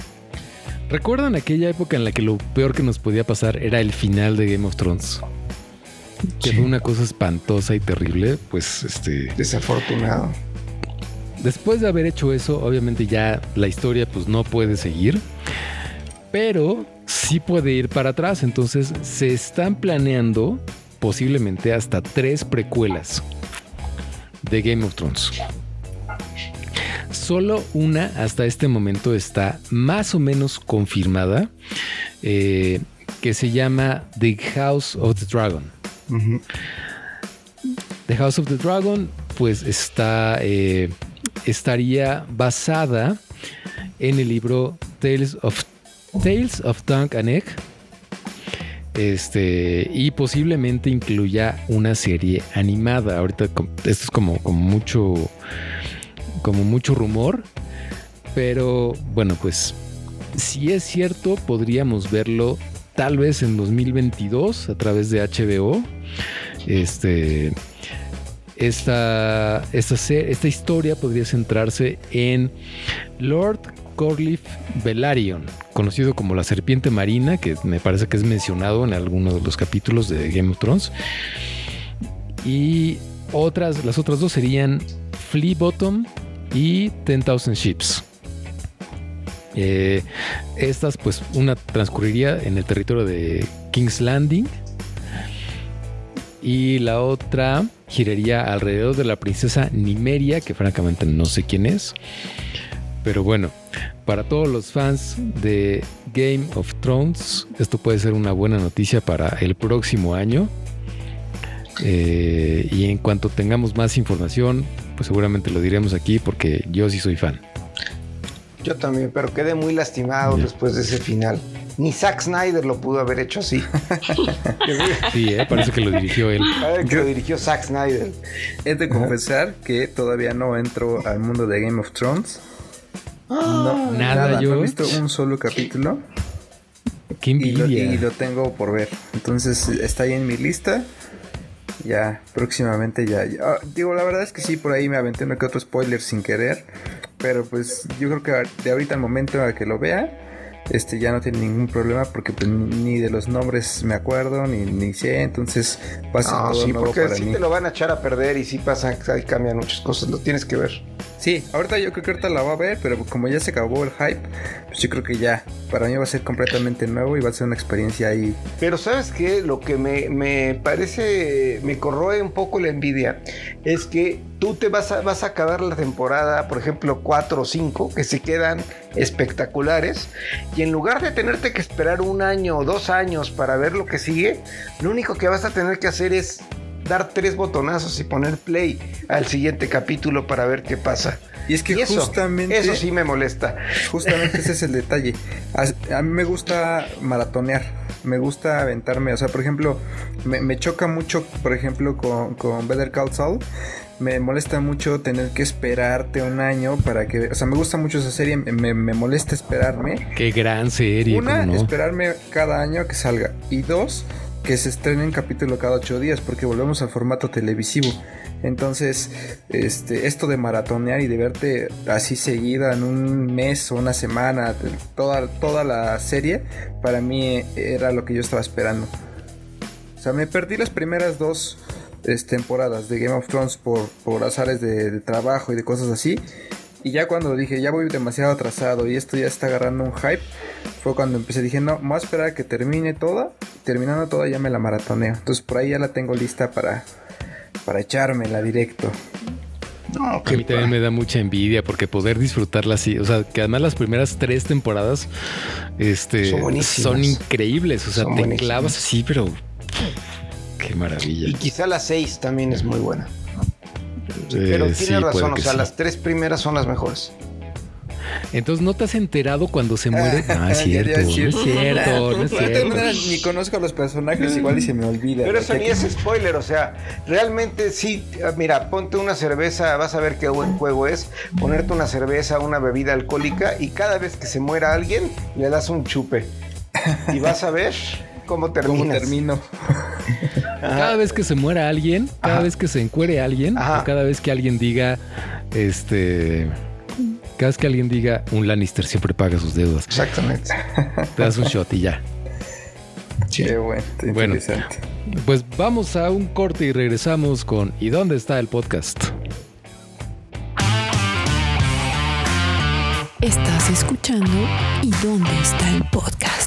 ¿Recuerdan aquella época en la que lo peor que nos podía pasar era el final de Game of Thrones? Que fue una cosa espantosa y terrible, pues este... Desafortunado. Después de haber hecho eso, obviamente ya la historia pues no puede seguir. Pero sí puede ir para atrás. Entonces se están planeando posiblemente hasta tres precuelas de Game of Thrones. Solo una hasta este momento está más o menos confirmada, eh, que se llama The House of the Dragon. The House of the Dragon, pues está, eh, estaría basada en el libro Tales of Tales of Dunk and Egg. Este, y posiblemente incluya una serie animada. Ahorita esto es como, mucho. como mucho rumor. Pero bueno, pues. Si es cierto, podríamos verlo tal vez en 2022 a través de HBO. Este. Esta, esta, esta historia podría centrarse en Lord Corlif Velaryon, conocido como la serpiente marina, que me parece que es mencionado en alguno de los capítulos de Game of Thrones. Y otras, las otras dos serían Flea Bottom y Ten Thousand Ships. Eh, estas, pues, una transcurriría en el territorio de King's Landing y la otra giraría alrededor de la princesa Nimeria, que francamente no sé quién es. Pero bueno, para todos los fans de Game of Thrones, esto puede ser una buena noticia para el próximo año. Eh, y en cuanto tengamos más información, pues seguramente lo diremos aquí porque yo sí soy fan. Yo también, pero quedé muy lastimado después de ese final. Ni Zack Snyder lo pudo haber hecho así. sí, ¿eh? parece que lo dirigió él. que lo dirigió Zack Snyder. He de confesar que todavía no entro al mundo de Game of Thrones. No, nada, yo no he visto un solo capítulo. Qué envidia. Y lo, tengo por ver. Entonces está ahí en mi lista. Ya, próximamente ya. Ah, digo, la verdad es que sí, por ahí me aventé uno que otro spoiler sin querer. Pero pues yo creo que de ahorita al momento a que lo vea, este ya no tiene ningún problema porque pues, ni de los nombres me acuerdo ni, ni sé, entonces pasa sí, porque sí te lo van a echar a perder y sí pasa, ahí cambian muchas cosas, lo tienes que ver. Sí, ahorita yo creo que ahorita la va a ver, pero como ya se acabó el hype, pues yo creo que ya, para mí va a ser completamente nuevo y va a ser una experiencia ahí. Pero sabes qué, lo que me, me parece, me corroe un poco la envidia, es que tú te vas a, vas a acabar la temporada, por ejemplo, 4 o 5, que se quedan espectaculares, y en lugar de tenerte que esperar un año o dos años para ver lo que sigue, lo único que vas a tener que hacer es dar tres botonazos y poner play al siguiente capítulo para ver qué pasa. Y es que justamente. Eso sí me molesta. Justamente ese es el detalle. A, mí me gusta maratonear. Me gusta aventarme. O sea, por ejemplo, me, choca mucho, por ejemplo, con, con Better Call Saul me molesta mucho tener que esperarte un año para que. O sea, me gusta mucho esa serie, me, molesta esperarme. Qué gran serie. Una, esperarme cada año que salga. Y dos, que se estrene en capítulo cada ocho días, porque volvemos al formato televisivo. Entonces, este, esto de maratonear y de verte así seguida en un mes o una semana, toda, toda la serie, para mí era lo que yo estaba esperando. O sea, me perdí las primeras dos temporadas de Game of Thrones por, por azares de, trabajo y de cosas así. Y ya cuando dije, ya voy demasiado atrasado y esto ya está agarrando un hype, fue cuando empecé, dije, no, voy a esperar a que termine toda. Terminando toda ya me la maratoneo. Entonces por ahí ya la tengo lista para, para echármela directo. No, a mí también me da mucha envidia porque poder disfrutarla así, o sea, que además las primeras tres temporadas este, son, increíbles, o sea, te clavas así, pero Qué maravilla. Y quizá la 6 también es muy buena. Pero tiene razón, o sea, las tres primeras son las mejores. Entonces, ¿no te has enterado cuando se muere? Ah, es cierto, no es cierto, no es cierto. Ni conozco a los personajes, igual y se me olvida. Pero eso ni es spoiler, o sea, realmente sí, ah, mira, ponte una cerveza, vas a ver qué buen juego es, ponerte una cerveza, una bebida alcohólica y cada vez que se muera alguien, le das un chupe. Y vas a ver cómo termino. Cada vez que se muera alguien, cada vez que se encuere alguien, cada vez que alguien diga, este, cada vez que alguien diga, un Lannister siempre paga sus deudas. Exactamente. Te das un shot y ya. Qué bueno, bueno, pues vamos a un corte y regresamos con ¿Y dónde está el podcast? Estás escuchando ¿Y dónde está el podcast?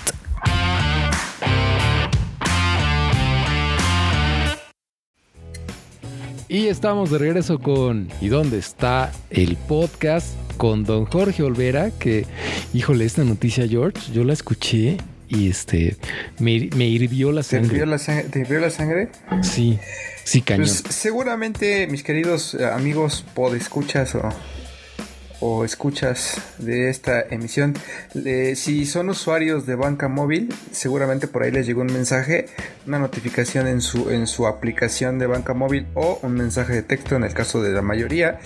Y estamos de regreso con ¿Y dónde está el podcast? Con don Jorge Olvera, que, híjole, esta noticia, George, yo la escuché y este me, me hirvió la ¿Te sangre. hirvió la, sang- te hirvió la sangre? Sí, sí, cañón. Pues seguramente mis queridos eh, amigos podescuchas o, o escuchas de esta emisión, si son usuarios de banca móvil, seguramente por ahí les llegó un mensaje, una notificación en su, en su aplicación de banca móvil o un mensaje de texto en el caso de la mayoría,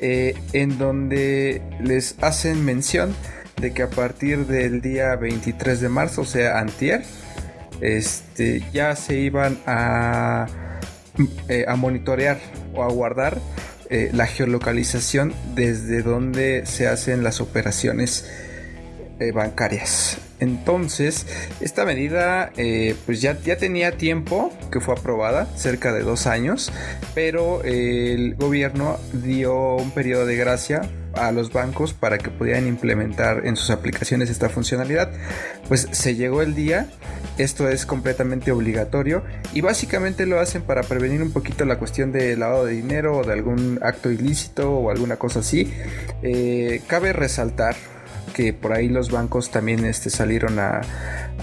eh, en donde les hacen mención de que a partir del día 23 de marzo, o sea, antier, este, ya se iban a eh, a monitorear o a guardar eh, la geolocalización desde donde se hacen las operaciones eh, bancarias. Entonces, esta medida eh, pues ya, ya tenía tiempo que fue aprobada, cerca de dos años, pero el gobierno dio un periodo de gracia a los bancos para que pudieran implementar en sus aplicaciones esta funcionalidad. Pues se llegó el día, esto es completamente obligatorio y básicamente lo hacen para prevenir un poquito la cuestión de lavado de dinero o de algún acto ilícito o alguna cosa así. Eh, cabe resaltar que por ahí los bancos también este, salieron a,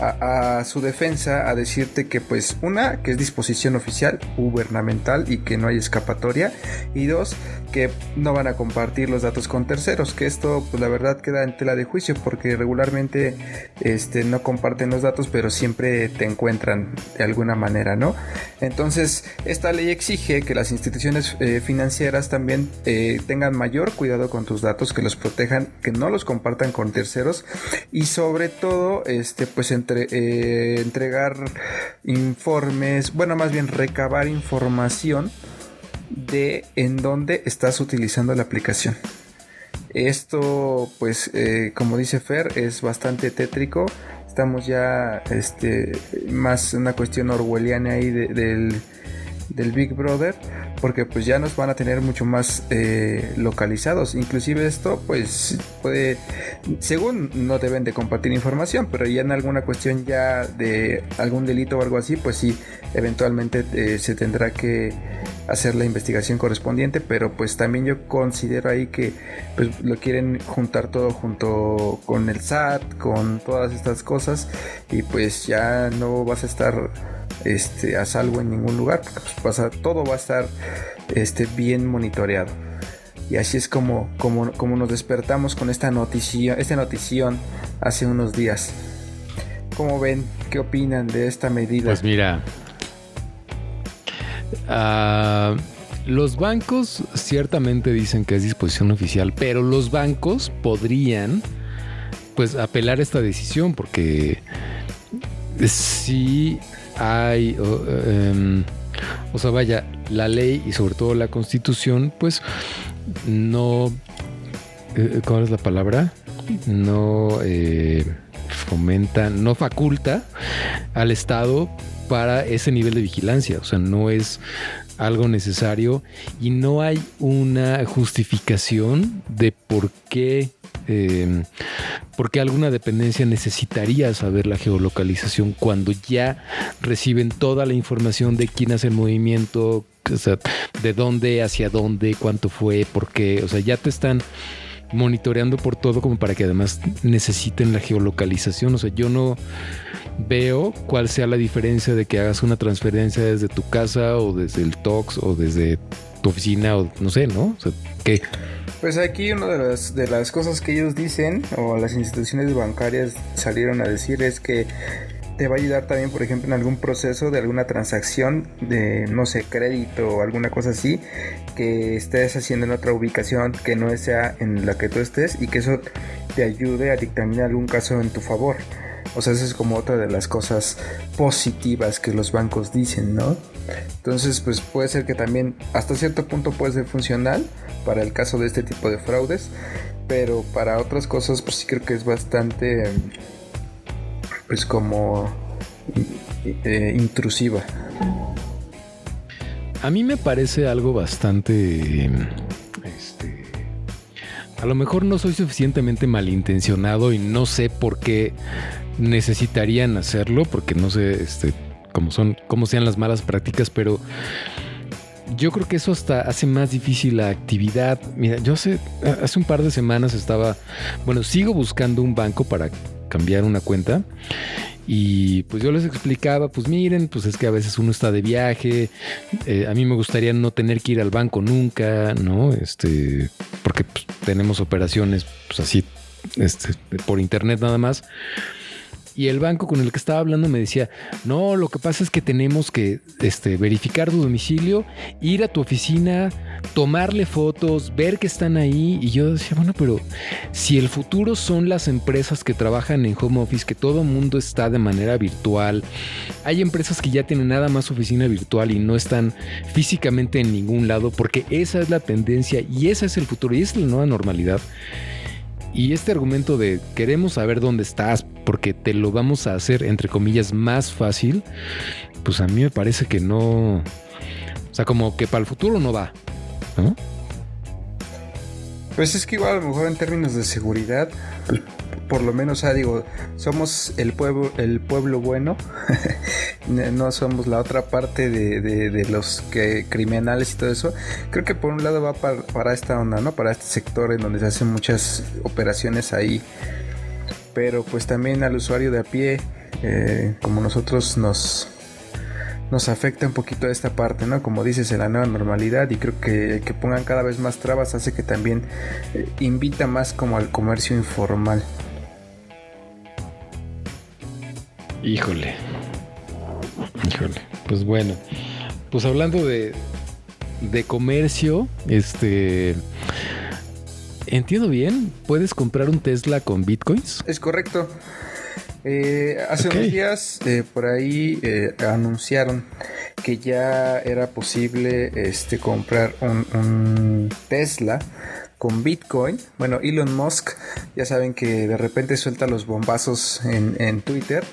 a- su defensa a decirte que pues una, que es disposición oficial gubernamental y que no hay escapatoria y dos, que no van a compartir los datos con terceros, que esto pues la verdad queda en tela de juicio porque regularmente este, no comparten los datos pero siempre te encuentran de alguna manera, ¿no? Entonces esta ley exige que las instituciones eh, financieras también eh, tengan mayor cuidado con tus datos, que los protejan, que no los compartan con terceros y sobre todo este pues eh, entregar informes, bueno más bien recabar información de en dónde estás utilizando la aplicación. Esto, pues, eh, como dice Fer, es bastante tétrico. Estamos ya, este, más una cuestión orwelliana ahí de- del, del Big Brother, porque pues ya nos van a tener mucho más eh, localizados. Inclusive esto, pues, puede, según no deben de compartir información, pero ya en alguna cuestión ya de algún delito o algo así, pues sí, eventualmente eh, se tendrá que hacer la investigación correspondiente, pero pues también yo considero ahí que pues lo quieren juntar todo junto con el SAT, con todas estas cosas y pues ya no vas a estar este a salvo en ningún lugar, porque pues, pasa, todo va a estar este bien monitoreado. Y así es como, como, como nos despertamos con esta noticia, esta notición hace unos días. ¿Cómo ven? ¿Qué opinan de esta medida? Pues mira, ah, los bancos ciertamente dicen que es disposición oficial, pero los bancos podrían pues apelar esta decisión porque sí hay, o, em, o sea, vaya, la ley y sobre todo la constitución pues no, eh, ¿cuál es la palabra? No eh, fomenta, no faculta al Estado para ese nivel de vigilancia. O sea, no es algo necesario y no hay una justificación de por qué, eh, por qué alguna dependencia necesitaría saber la geolocalización cuando ya reciben toda la información de quién hace el movimiento, o sea, de dónde, hacia dónde, cuánto fue, por qué. O sea, ya te están monitoreando por todo como para que además necesiten la geolocalización. O sea, yo no veo cuál sea la diferencia de que hagas una transferencia desde tu casa o desde el TOX o desde tu oficina o no sé, ¿no? O sea, ¿qué? Pues aquí una de las, de las cosas que ellos dicen, o las instituciones bancarias salieron a decir, es que te va a ayudar también, por ejemplo, en algún proceso de alguna transacción de, no sé, crédito o alguna cosa así, que estés haciendo en otra ubicación que no sea en la que tú estés y que eso te ayude a dictaminar algún caso en tu favor. O sea, eso es como otra de las cosas positivas que los bancos dicen, ¿no? Entonces, pues puede ser que también hasta cierto punto puede ser funcional para el caso de este tipo de fraudes, pero para otras cosas, pues sí creo que es bastante, pues como eh, intrusiva. A mí me parece algo bastante... Este, a lo mejor no soy suficientemente malintencionado y no sé por qué necesitarían hacerlo, porque no sé este, cómo son, cómo sean las malas prácticas, pero yo creo que eso hasta hace más difícil la actividad. Mira, yo hace, hace un par de semanas estaba, bueno, sigo buscando un banco para cambiar una cuenta y pues yo les explicaba, pues miren, pues es que a veces uno está de viaje, eh, a mí me gustaría no tener que ir al banco nunca, ¿no? Este, porque pues, tenemos operaciones pues así, este, por internet nada más. Y el banco con el que estaba hablando me decía, no, lo que pasa es que tenemos que este, verificar tu domicilio, ir a tu oficina, tomarle fotos, ver que están ahí. Y yo decía, bueno, pero si el futuro son las empresas que trabajan en home office, que todo el mundo está de manera virtual, hay empresas que ya tienen nada más oficina virtual y no están físicamente en ningún lado, porque esa es la tendencia y ese es el futuro y esa es la nueva normalidad. Y este argumento de queremos saber dónde estás porque te lo vamos a hacer, entre comillas, más fácil, pues a mí me parece que no... O sea, como que para el futuro no va. Pues es que igual a lo mejor en términos de seguridad, por lo menos, sea, digo, somos el pueblo, el pueblo bueno, no somos la otra parte de, de, los que criminales y todo eso. Creo que por un lado va para, para, esta onda, ¿no? Para este sector en donde se hacen muchas operaciones ahí. Pero pues también al usuario de a pie, eh, como nosotros nos nos afecta un poquito esta parte, ¿no? Como dices, en la nueva normalidad y creo que que pongan cada vez más trabas hace que también eh, invita más como al comercio informal. Híjole. Híjole. Pues bueno. Pues hablando de, de comercio, este... Entiendo bien, ¿puedes comprar un Tesla con bitcoins? Es correcto. Eh, hace unos días eh, por ahí eh, anunciaron que ya era posible este, comprar un, un Tesla con Bitcoin. Bueno, Elon Musk, ya saben que de repente suelta los bombazos en, Twitter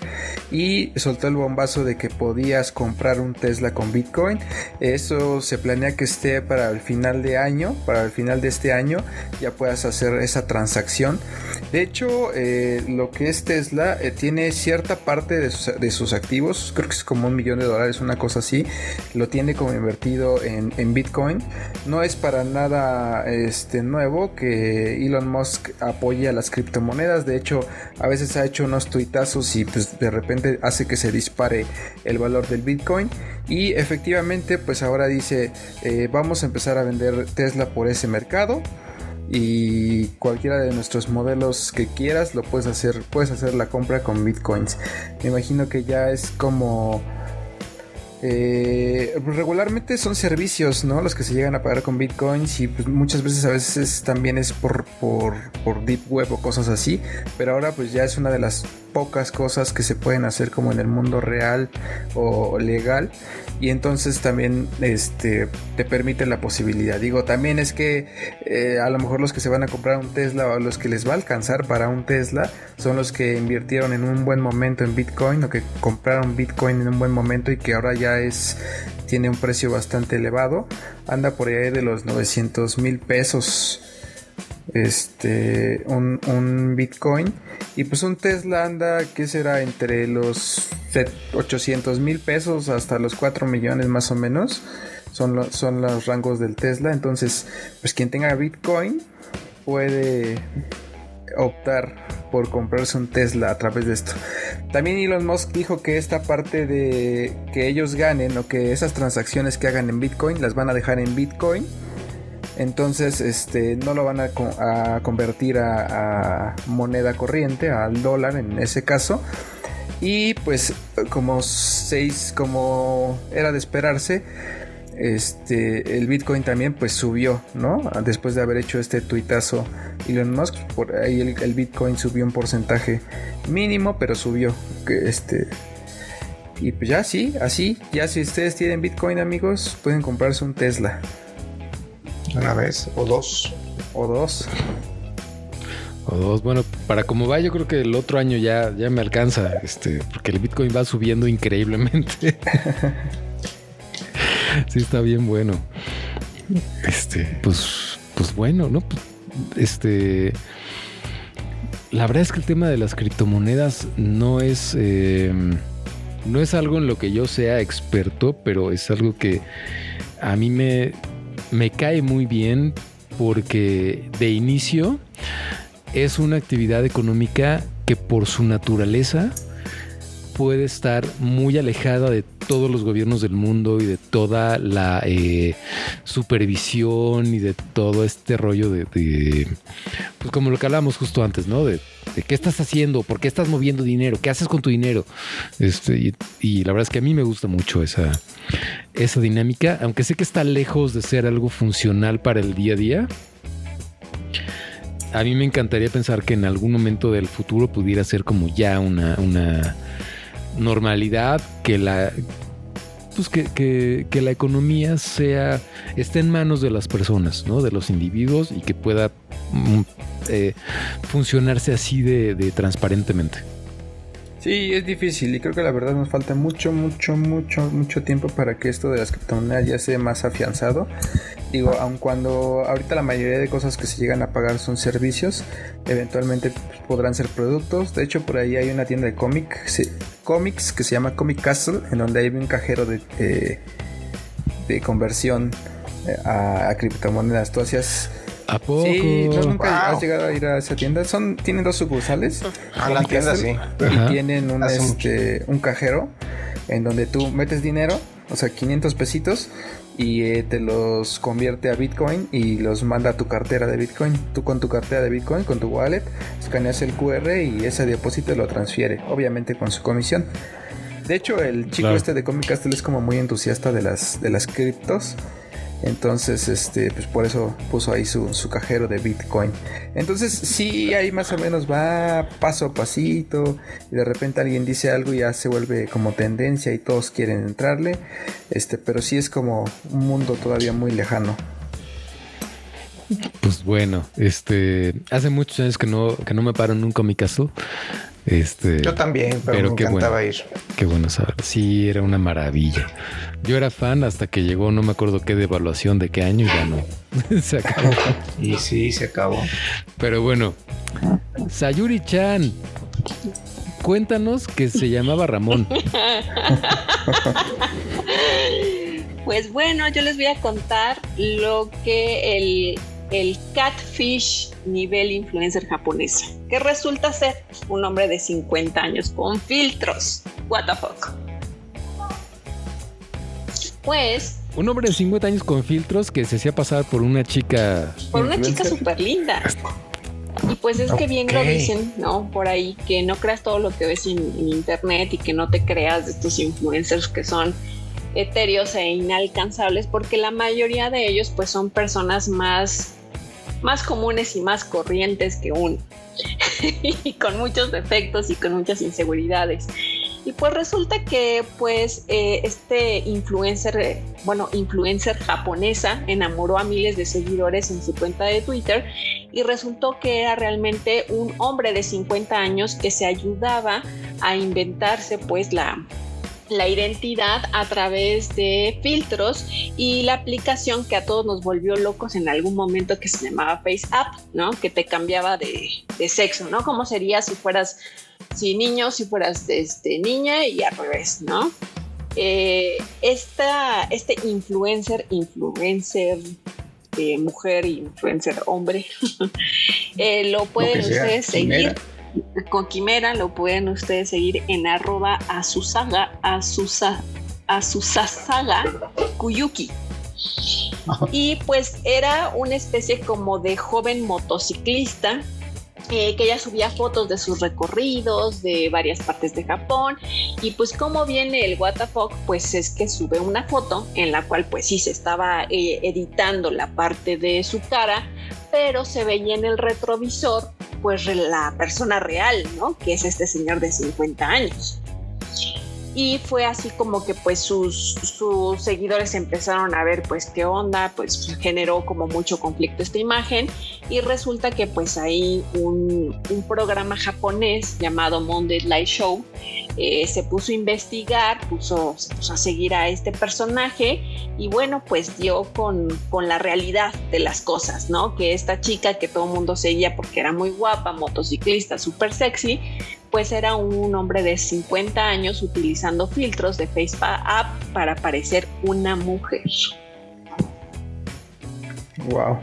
y soltó el bombazo de que podías comprar un Tesla con Bitcoin. Eso se planea que esté para el final de año, para el final de este año ya puedas hacer esa transacción. De hecho, eh, lo que es Tesla eh, tiene cierta parte de sus, activos, creo que es como un millón de dólares, una cosa así, lo tiene como invertido en, Bitcoin. No es para nada este, nuevo que Elon Musk apoya las criptomonedas. De hecho, a veces ha hecho unos tuitazos y pues de repente hace que se dispare el valor del Bitcoin. Y efectivamente, pues ahora dice, eh, vamos a empezar a vender Tesla por ese mercado y cualquiera de nuestros modelos que quieras lo puedes hacer puedes hacer la compra con bitcoins. Me imagino que ya es como eh, regularmente son servicios, ¿no? Los que se llegan a pagar con bitcoins y pues, muchas veces a veces también es por, por, por deep web o cosas así, pero ahora pues ya es una de las pocas cosas que se pueden hacer como en el mundo real o legal y entonces también este te permite la posibilidad digo también es que eh, a lo mejor los que se van a comprar un Tesla o los que les va a alcanzar para un Tesla son los que invirtieron en un buen momento en Bitcoin o que compraron Bitcoin en un buen momento y que ahora ya es tiene un precio bastante elevado. Anda por ahí de los 900 mil pesos este un, Bitcoin. Y pues un Tesla anda que será entre los 800 mil pesos hasta los 4 millones más o menos. Son, son los rangos del Tesla. Entonces pues quien tenga Bitcoin puede optar por comprarse un Tesla a través de esto. También Elon Musk dijo que esta parte de que ellos ganen o que esas transacciones que hagan en Bitcoin las van a dejar en Bitcoin entonces este no lo van a, convertir a, moneda corriente al dólar en ese caso y pues como seis como era de esperarse este el bitcoin también pues subió no después de haber hecho este tuitazo Elon Musk por ahí el, bitcoin subió un porcentaje mínimo pero subió que este y pues ya sí así ya si ustedes tienen bitcoin amigos pueden comprarse un tesla una vez o dos. O dos. O dos. Bueno, para como va, yo creo que el otro año ya, ya me alcanza, este, porque el Bitcoin va subiendo increíblemente. sí, está bien bueno. Este, pues, pues bueno, ¿no? Pues, este. La verdad es que el tema de las criptomonedas no es. Eh, no es algo en lo que yo sea experto, pero es algo que a mí me, me cae muy bien porque de inicio es una actividad económica que por su naturaleza puede estar muy alejada de todos los gobiernos del mundo y de toda la eh, supervisión y de todo este rollo de, pues como lo que hablábamos justo antes, ¿no? De, de, qué estás haciendo, por qué estás moviendo dinero, qué haces con tu dinero. Este, y, y, la verdad es que a mí me gusta mucho esa, esa dinámica, aunque sé que está lejos de ser algo funcional para el día a día. A mí me encantaría pensar que en algún momento del futuro pudiera ser como ya una, una normalidad, que la pues que, que, que, la economía sea esté en manos de las personas, ¿no? De los individuos y que pueda mm, eh, funcionarse así de, de, transparentemente. Sí, es difícil y creo que la verdad nos falta mucho, mucho, mucho, mucho tiempo para que esto de las criptomonedas ya sea más afianzado. Digo, aun cuando ahorita la mayoría de cosas que se llegan a pagar son servicios, eventualmente podrán ser productos. De hecho, por ahí hay una tienda de cómic, sí, cómics que se llama Comic Castle, en donde hay un cajero de, de conversión eh, a, a, criptomonedas. Tú hacías. ¿A poco? Sí, ¿tú nunca wow. has llegado a ir a esa tienda. Son, tienen dos sucursales. A la tienda, Castle, sí. Y Ajá. tienen un, este, un cajero en donde tú metes dinero, o sea, 500 pesitos, y eh, te los convierte a Bitcoin y los manda a tu cartera de Bitcoin. Tú con tu cartera de Bitcoin, con tu wallet, escaneas el QR y ese depósito lo transfiere, obviamente con su comisión. De hecho, el chico claro. este de Comic Castle es como muy entusiasta de las, de las criptos. Entonces, este, pues por eso puso ahí su, su, cajero de Bitcoin. Entonces, sí, ahí más o menos va paso a pasito. Y de repente alguien dice algo y ya se vuelve como tendencia y todos quieren entrarle. Este, pero sí es como un mundo todavía muy lejano. Pues bueno, este, hace muchos años que no, que no me paro en un Comic Castle. Este, Yo también, pero, pero me encantaba bueno, ir. Qué bueno saber. Sí, era una maravilla. Yo era fan hasta que llegó, no me acuerdo qué devaluación de qué año y ya no. se acabó. Y sí, se acabó. Pero bueno, Sayuri-chan, cuéntanos que se llamaba Ramón. pues bueno, yo les voy a contar lo que el, el catfish nivel influencer japonesa, que resulta ser un hombre de 50 años con filtros. What the fuck. Pues. Un hombre de 50 años con filtros que se hacía pasar por una chica. Por una chica súper linda. Y pues es que bien lo dicen, ¿no? Por ahí, que no creas todo lo que ves en, en, internet y que no te creas de estos influencers que son etéreos e inalcanzables, porque la mayoría de ellos pues son personas más, más comunes y más corrientes que uno. y con muchos defectos y con muchas inseguridades. Y pues resulta que pues eh, este influencer, bueno, influencer japonesa enamoró a miles de seguidores en su cuenta de Twitter y resultó que era realmente un hombre de 50 años que se ayudaba a inventarse pues la, la identidad a través de filtros y la aplicación que a todos nos volvió locos en algún momento que se llamaba Face App, ¿no? Que te cambiaba de, de sexo, ¿no? ¿Cómo sería si fueras si niño, si fueras este, niña y al revés, ¿no? Eh, esta, este influencer, influencer eh, mujer, influencer hombre, eh, lo pueden lo ustedes seguir con Quimera, lo pueden ustedes seguir en arroba azusaga, azusa, azusasaga kuyuki. Y pues era una especie como de joven motociclista eh, que ella subía fotos de sus recorridos de varias partes de Japón y pues como viene el WTF pues es que sube una foto en la cual pues sí se estaba eh, editando la parte de su cara pero se veía en el retrovisor pues la persona real, ¿no? Que es este señor de 50 años y fue así como que pues sus, sus seguidores empezaron a ver pues qué onda, pues generó como mucho conflicto esta imagen y resulta que pues ahí un, un programa japonés llamado Monday Light Show eh, se puso a investigar, puso, se puso a seguir a este personaje y bueno pues dio con, con la realidad de las cosas, ¿no? Que esta chica que todo el mundo seguía porque era muy guapa, motociclista, súper sexy, pues era un hombre de 50 años utilizando filtros de FaceApp para parecer una mujer. Wow.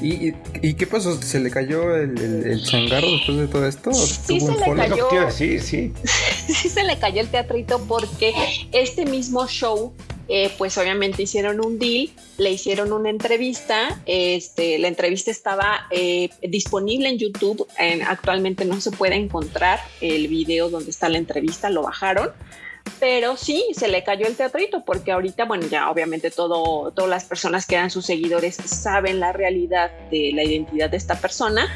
¿Y, qué pasó? ¿Se le cayó el, el- el changarro después de todo esto? ¿O Sí, tuvo se un le cayó. Decir, sí. sí se le cayó el teatrito porque este mismo show, eh, pues obviamente hicieron un deal, le hicieron una entrevista, este, la entrevista estaba eh, disponible en YouTube, en- actualmente no se puede encontrar el video donde está la entrevista, lo bajaron. Pero sí, se le cayó el teatrito porque ahorita, bueno, ya obviamente todo, todas las personas que eran sus seguidores saben la realidad de la identidad de esta persona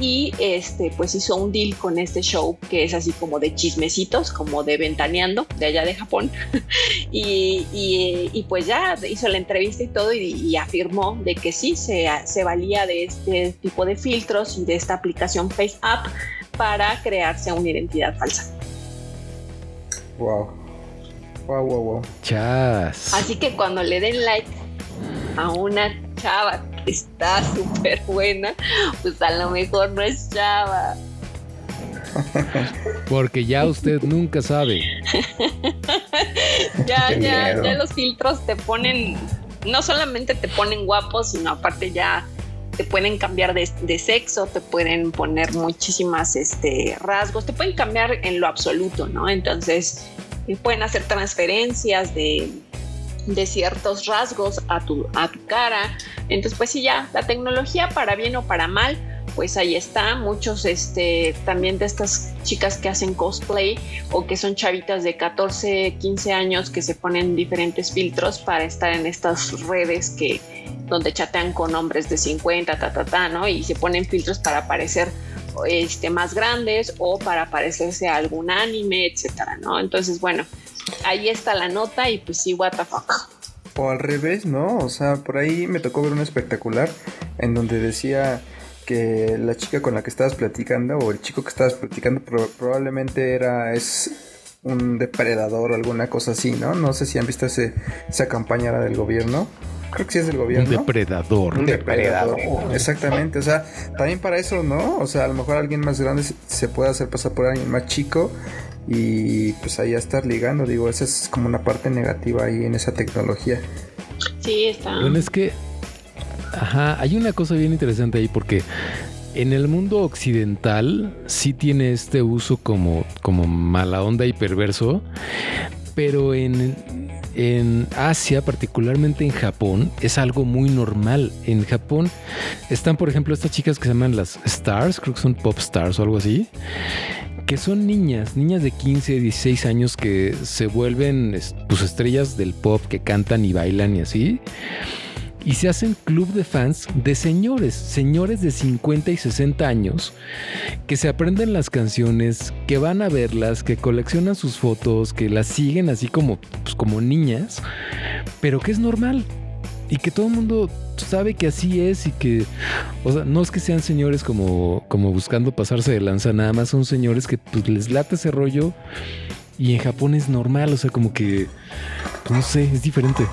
y este pues hizo un deal con este show que es así como de chismecitos, como de ventaneando de allá de Japón y, pues ya hizo la entrevista y todo y, afirmó de que sí se, se valía de este tipo de filtros y de esta aplicación FaceApp para crearse una identidad falsa. Wow. Wow, wow, wow. Chas. Así que cuando le den like a una chava que está súper buena, pues a lo mejor no es chava. Porque ya usted nunca sabe. ya, Qué ya, miedo. ya los filtros te ponen, no solamente te ponen guapos, sino aparte ya te pueden cambiar de, de sexo, te pueden poner muchísimas este, rasgos, te pueden cambiar en lo absoluto, ¿no? Entonces, pueden hacer transferencias de, de ciertos rasgos a tu, a tu cara. Entonces, pues sí, ya, la tecnología para bien o para mal, pues ahí está. Muchos este, también de estas chicas que hacen cosplay o que son chavitas de 14, 15 años que se ponen diferentes filtros para estar en estas redes que donde chatean con hombres de 50, ta, ta, ta, ¿no? Y se ponen filtros para parecer este, más grandes o para parecerse a algún anime, etcétera, ¿no? Entonces, bueno, ahí está la nota y pues sí, what the fuck. O al revés, ¿no? O sea, por ahí me tocó ver un espectacular en donde decía que la chica con la que estabas platicando o el chico que estabas platicando pro- probablemente era es un depredador o alguna cosa así, ¿no? No sé si han visto ese, esa campaña era del gobierno. Creo que sí es del Un gobierno. depredador. Un depredador. Exactamente, o sea, también para eso, ¿no? O sea, a lo mejor alguien más grande se- se puede hacer pasar por alguien más chico y pues ahí a estar ligando, digo, esa es como una parte negativa ahí en esa tecnología. Sí, está. Bueno, es que, ajá, hay una cosa bien interesante ahí porque en el mundo occidental sí tiene este uso como, como mala onda y perverso, pero en, en Asia, particularmente en Japón, es algo muy normal. En Japón están, por ejemplo, estas chicas que se llaman las stars, creo que son pop stars o algo así, que son niñas, niñas de 15, 16 años que se vuelven es- pues, estrellas del pop, que cantan y bailan y así. Y se hacen club de fans de señores, señores de 50 y 60 años, que se aprenden las canciones, que van a verlas, que coleccionan sus fotos, que las siguen así como, pues, como niñas, pero que es normal. Y que todo el mundo sabe que así es y que, o sea, no es que sean señores como, como buscando pasarse de lanza, nada más son señores que pues, les late ese rollo y en Japón es normal, o sea, como que, pues, no sé, es diferente.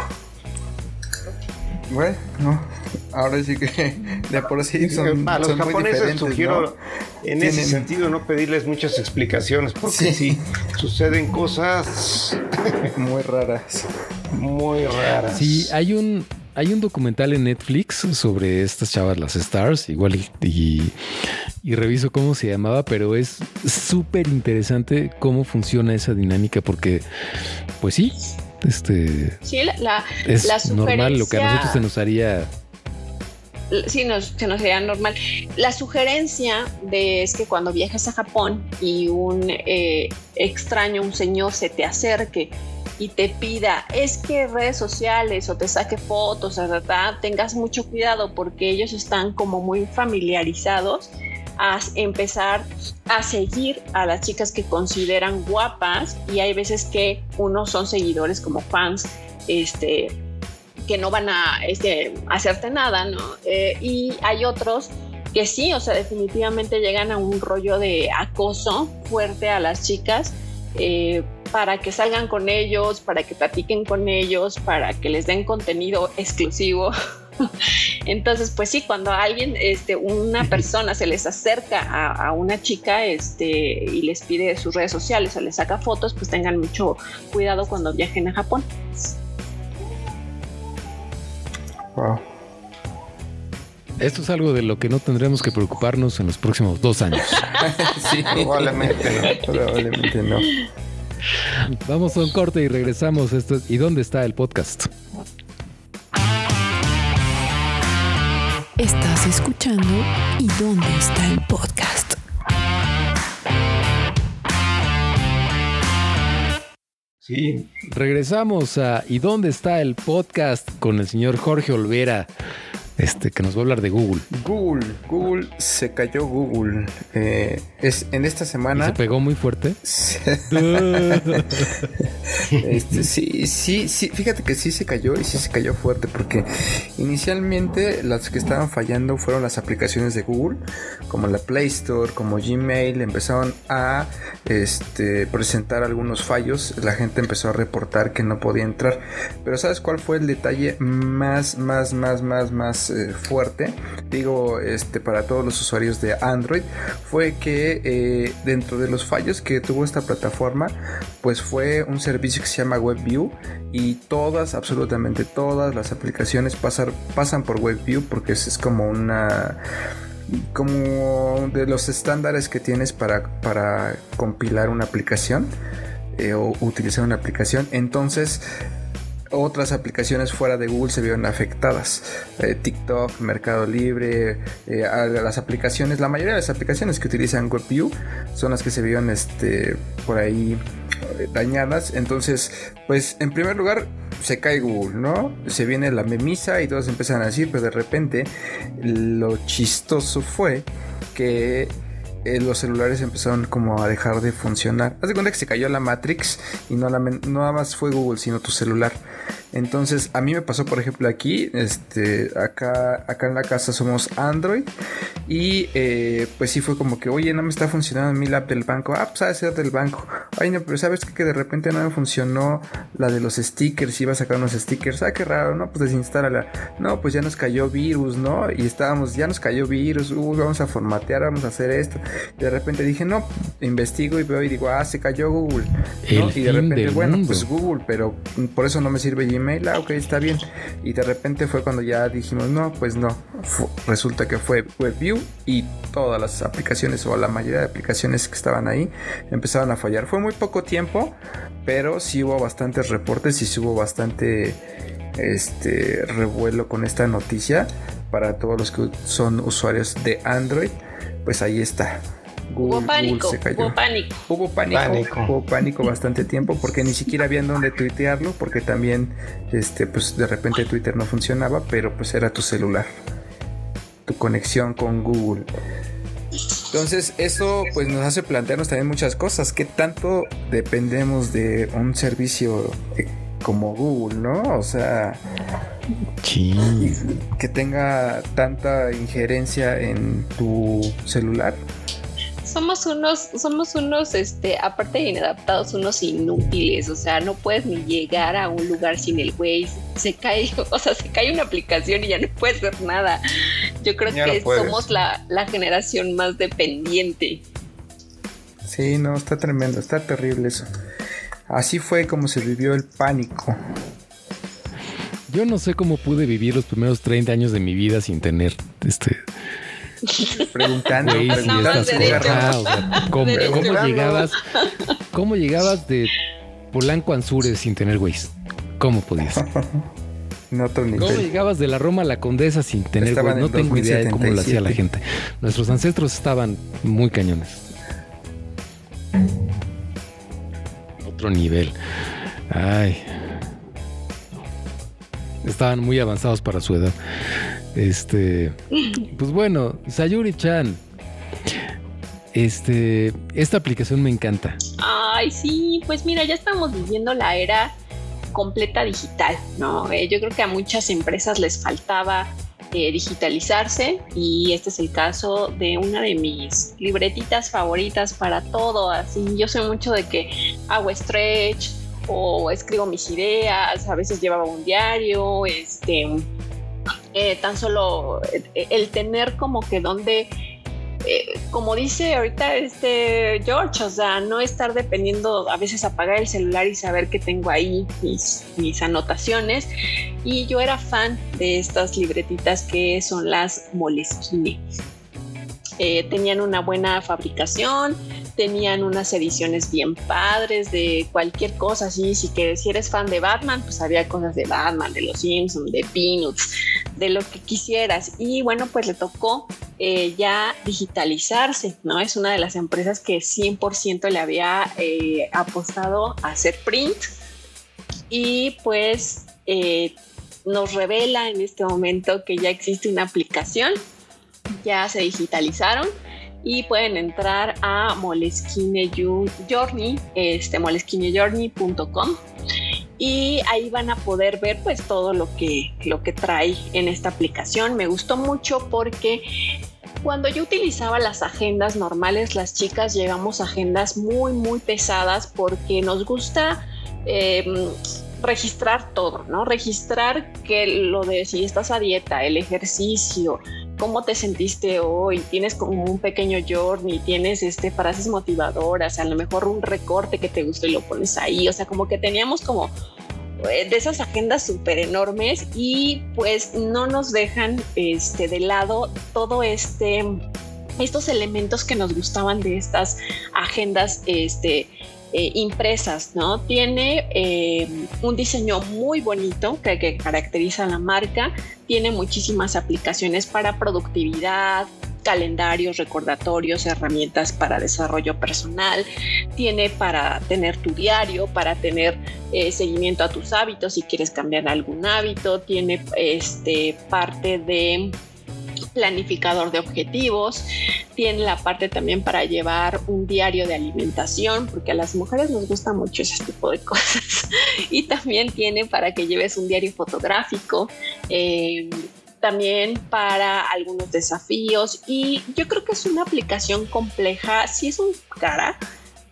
Bueno, no, ahora sí que de por sí son, a los son japoneses diferentes, sugiero ¿no? en ese sentido no pedirles muchas explicaciones porque Sí. sí, suceden cosas Muy raras. muy raras. Sí, hay un, hay un documental en Netflix sobre estas chavas, las Stars, igual y, y, y reviso cómo se llamaba, pero es súper interesante cómo funciona esa dinámica porque, pues sí, este Sí, la, es La normal lo que a sugerencia- nosotros se nos haría. sí nos, se nos sería normal. La sugerencia de es que cuando viajes a Japón y un eh, extraño, un señor se te acerque y te pida, es que redes sociales o te saque fotos, tengas mucho cuidado porque ellos están como muy familiarizados a empezar a seguir a las chicas que consideran guapas y hay veces que unos son seguidores como fans, este, que no van a este, hacerte nada, ¿no? Eh, y hay otros que sí, o sea, definitivamente llegan a un rollo de acoso fuerte a las chicas eh, para que salgan con ellos, para que platiquen con ellos, para que les den contenido exclusivo. Entonces, pues sí, cuando alguien, este, una persona se les acerca a, a una chica este, y les pide sus redes sociales o les saca fotos, pues tengan mucho cuidado cuando viajen a Japón. Wow. Esto es algo de lo que no tendremos que preocuparnos en los próximos dos años. sí, Probablemente no. probablemente no. Vamos a un corte y regresamos. Esto es ¿Y dónde está el podcast? Estás escuchando ¿Y dónde está el podcast? Sí, Regresamos a ¿Y dónde está el podcast? con el señor Jorge Olvera, este, que nos va a hablar de Google. Google, Google, se cayó Google. Eh, es en esta ¿Y semana. se pegó muy fuerte? Este, sí, sí, sí, fíjate que sí se cayó y sí se cayó fuerte porque inicialmente las que estaban fallando fueron las aplicaciones de Google, como la Play Store, como Gmail, empezaron a este, presentar algunos fallos, la gente empezó a reportar que no podía entrar, pero ¿sabes cuál fue el detalle más, más, más, más, más eh, fuerte? Digo, este, para todos los usuarios de Android, fue que eh, dentro de los fallos que tuvo esta plataforma, pues fue un servicio que se llama WebView y todas, absolutamente todas las aplicaciones pasan, pasan por WebView porque es, es como una como de los estándares que tienes para, para compilar una aplicación eh, o utilizar una aplicación entonces otras aplicaciones fuera de Google se vieron afectadas. Eh, TikTok, Mercado Libre, eh, las aplicaciones, la mayoría de las aplicaciones que utilizan WebView son las que se vieron este, por ahí eh, dañadas. Entonces, pues en primer lugar se cae Google, ¿no? Se viene la memisa y todos empiezan a decir, pero de repente lo chistoso fue que eh, los celulares empezaron como a dejar de funcionar. Haz de cuenta que se cayó la Matrix y no, la, no nada más fue Google, sino tu celular. Entonces, a mí me pasó, por ejemplo, aquí, este, acá, acá en la casa somos Android y eh, pues sí fue como que, oye, no me está funcionando mi app del banco. Ah, pues sabes del banco. Ay, no, pero sabes que, que de repente no me funcionó la de los stickers, iba a sacar unos stickers. Ah, qué raro, no, pues desinstálala. No, pues ya nos cayó virus, ¿no? Y estábamos, ya nos cayó virus, uy, vamos a formatear, vamos a hacer esto. De repente dije, no, investigo y veo y digo, ah, se cayó Google. Y de repente, bueno, mundo. pues Google, pero por eso no me sirve Gmail. Ah, ok, está bien. Y de repente fue cuando ya dijimos, no, pues no. Resulta que fue WebView y todas las aplicaciones o la mayoría de aplicaciones que estaban ahí empezaron a fallar. Fue muy poco tiempo, pero sí hubo bastantes reportes y sí hubo bastante este revuelo con esta noticia para todos los que son usuarios de Android. Pues ahí está. Hubo Google- pánico, Google se cayó. hubo pánico. Hubo pánico, Pánico. hubo pánico bastante tiempo porque ni siquiera había en dónde tuitearlo porque también este pues de repente Twitter no funcionaba, pero pues era tu celular. Tu conexión con Google. Entonces, eso pues nos hace plantearnos también muchas cosas, qué tanto dependemos de un servicio como Google, ¿no? O sea, Sí. que tenga tanta injerencia en tu celular. Somos unos, somos unos, este, aparte de inadaptados, unos inútiles. O sea, no puedes ni llegar a un lugar sin el Waze. Se cae, o sea, se cae una aplicación y ya no puedes hacer nada. Yo creo Ya que somos la, la generación más dependiente. Sí, no, está tremendo, está terrible eso. Así fue como se vivió el pánico. Yo no sé cómo pude vivir los primeros 30 años de mi vida sin tener este Preguntando, estas cosas. O sea, ¿cómo, llegabas? ¿Cómo llegabas de Polanco a Anzures sin tener Waze? ¿Cómo podías? otro ¿Cómo llegabas de la Roma a la Condesa sin tener Waze? No en tengo idea de cómo lo hacía la 2077. gente. Nuestros ancestros estaban muy cañones. Otro nivel. Ay. Estaban muy avanzados para su edad. Este. Pues bueno, Sayuri-chan. Este. Esta aplicación me encanta. Ay, sí, pues mira, ya estamos viviendo la era completa digital, ¿no? Eh, yo creo que a muchas empresas les faltaba eh, digitalizarse y este es el caso de una de mis libretitas favoritas para todo. Así, yo soy mucho de que hago stretch o escribo mis ideas, a veces llevaba un diario, este, eh, tan solo el tener como que donde eh, como dice ahorita este George, o sea, no estar dependiendo, a veces apagar el celular y saber que tengo ahí mis, anotaciones. Y yo era fan de estas libretitas que son las Moleskine. Eh, tenían una buena fabricación, tenían unas ediciones bien padres de cualquier cosa, así, si, que, si eres fan de Batman, pues había cosas de Batman, de los Simpsons, de Peanuts, de lo que quisieras. Y bueno, pues le tocó eh, ya digitalizarse, ¿no? Es una de las empresas que 100% le había eh, apostado a hacer print y pues eh, nos revela en este momento que ya existe una aplicación, ya se digitalizaron y pueden entrar a Moleskine Journey, este, moleskinejourney.com y ahí van a poder ver pues todo lo que, lo que trae en esta aplicación. Me gustó mucho porque cuando yo utilizaba las agendas normales, las chicas llevamos agendas muy, muy pesadas porque nos gusta... Em, registrar todo, ¿no? Registrar que lo de si estás a dieta, el ejercicio, cómo te sentiste hoy, tienes como un pequeño journey, tienes este frases motivadoras, a lo mejor un recorte que te gustó y lo pones ahí, o sea, como que teníamos como eh, de esas agendas súper enormes y pues no nos dejan este de lado todo este estos elementos que nos gustaban de estas agendas este eh, impresas, ¿no? Tiene eh, un diseño muy bonito que, caracteriza a la marca, tiene muchísimas aplicaciones para productividad, calendarios, recordatorios, herramientas para desarrollo personal, tiene para tener tu diario, para tener eh, seguimiento a tus hábitos si quieres cambiar algún hábito, tiene este parte de planificador de objetivos, tiene la parte también para llevar un diario de alimentación, porque a las mujeres nos gusta mucho ese tipo de cosas, y también tiene para que lleves un diario fotográfico. Eh, también para algunos desafíos y yo creo que es una aplicación compleja, si es un cara,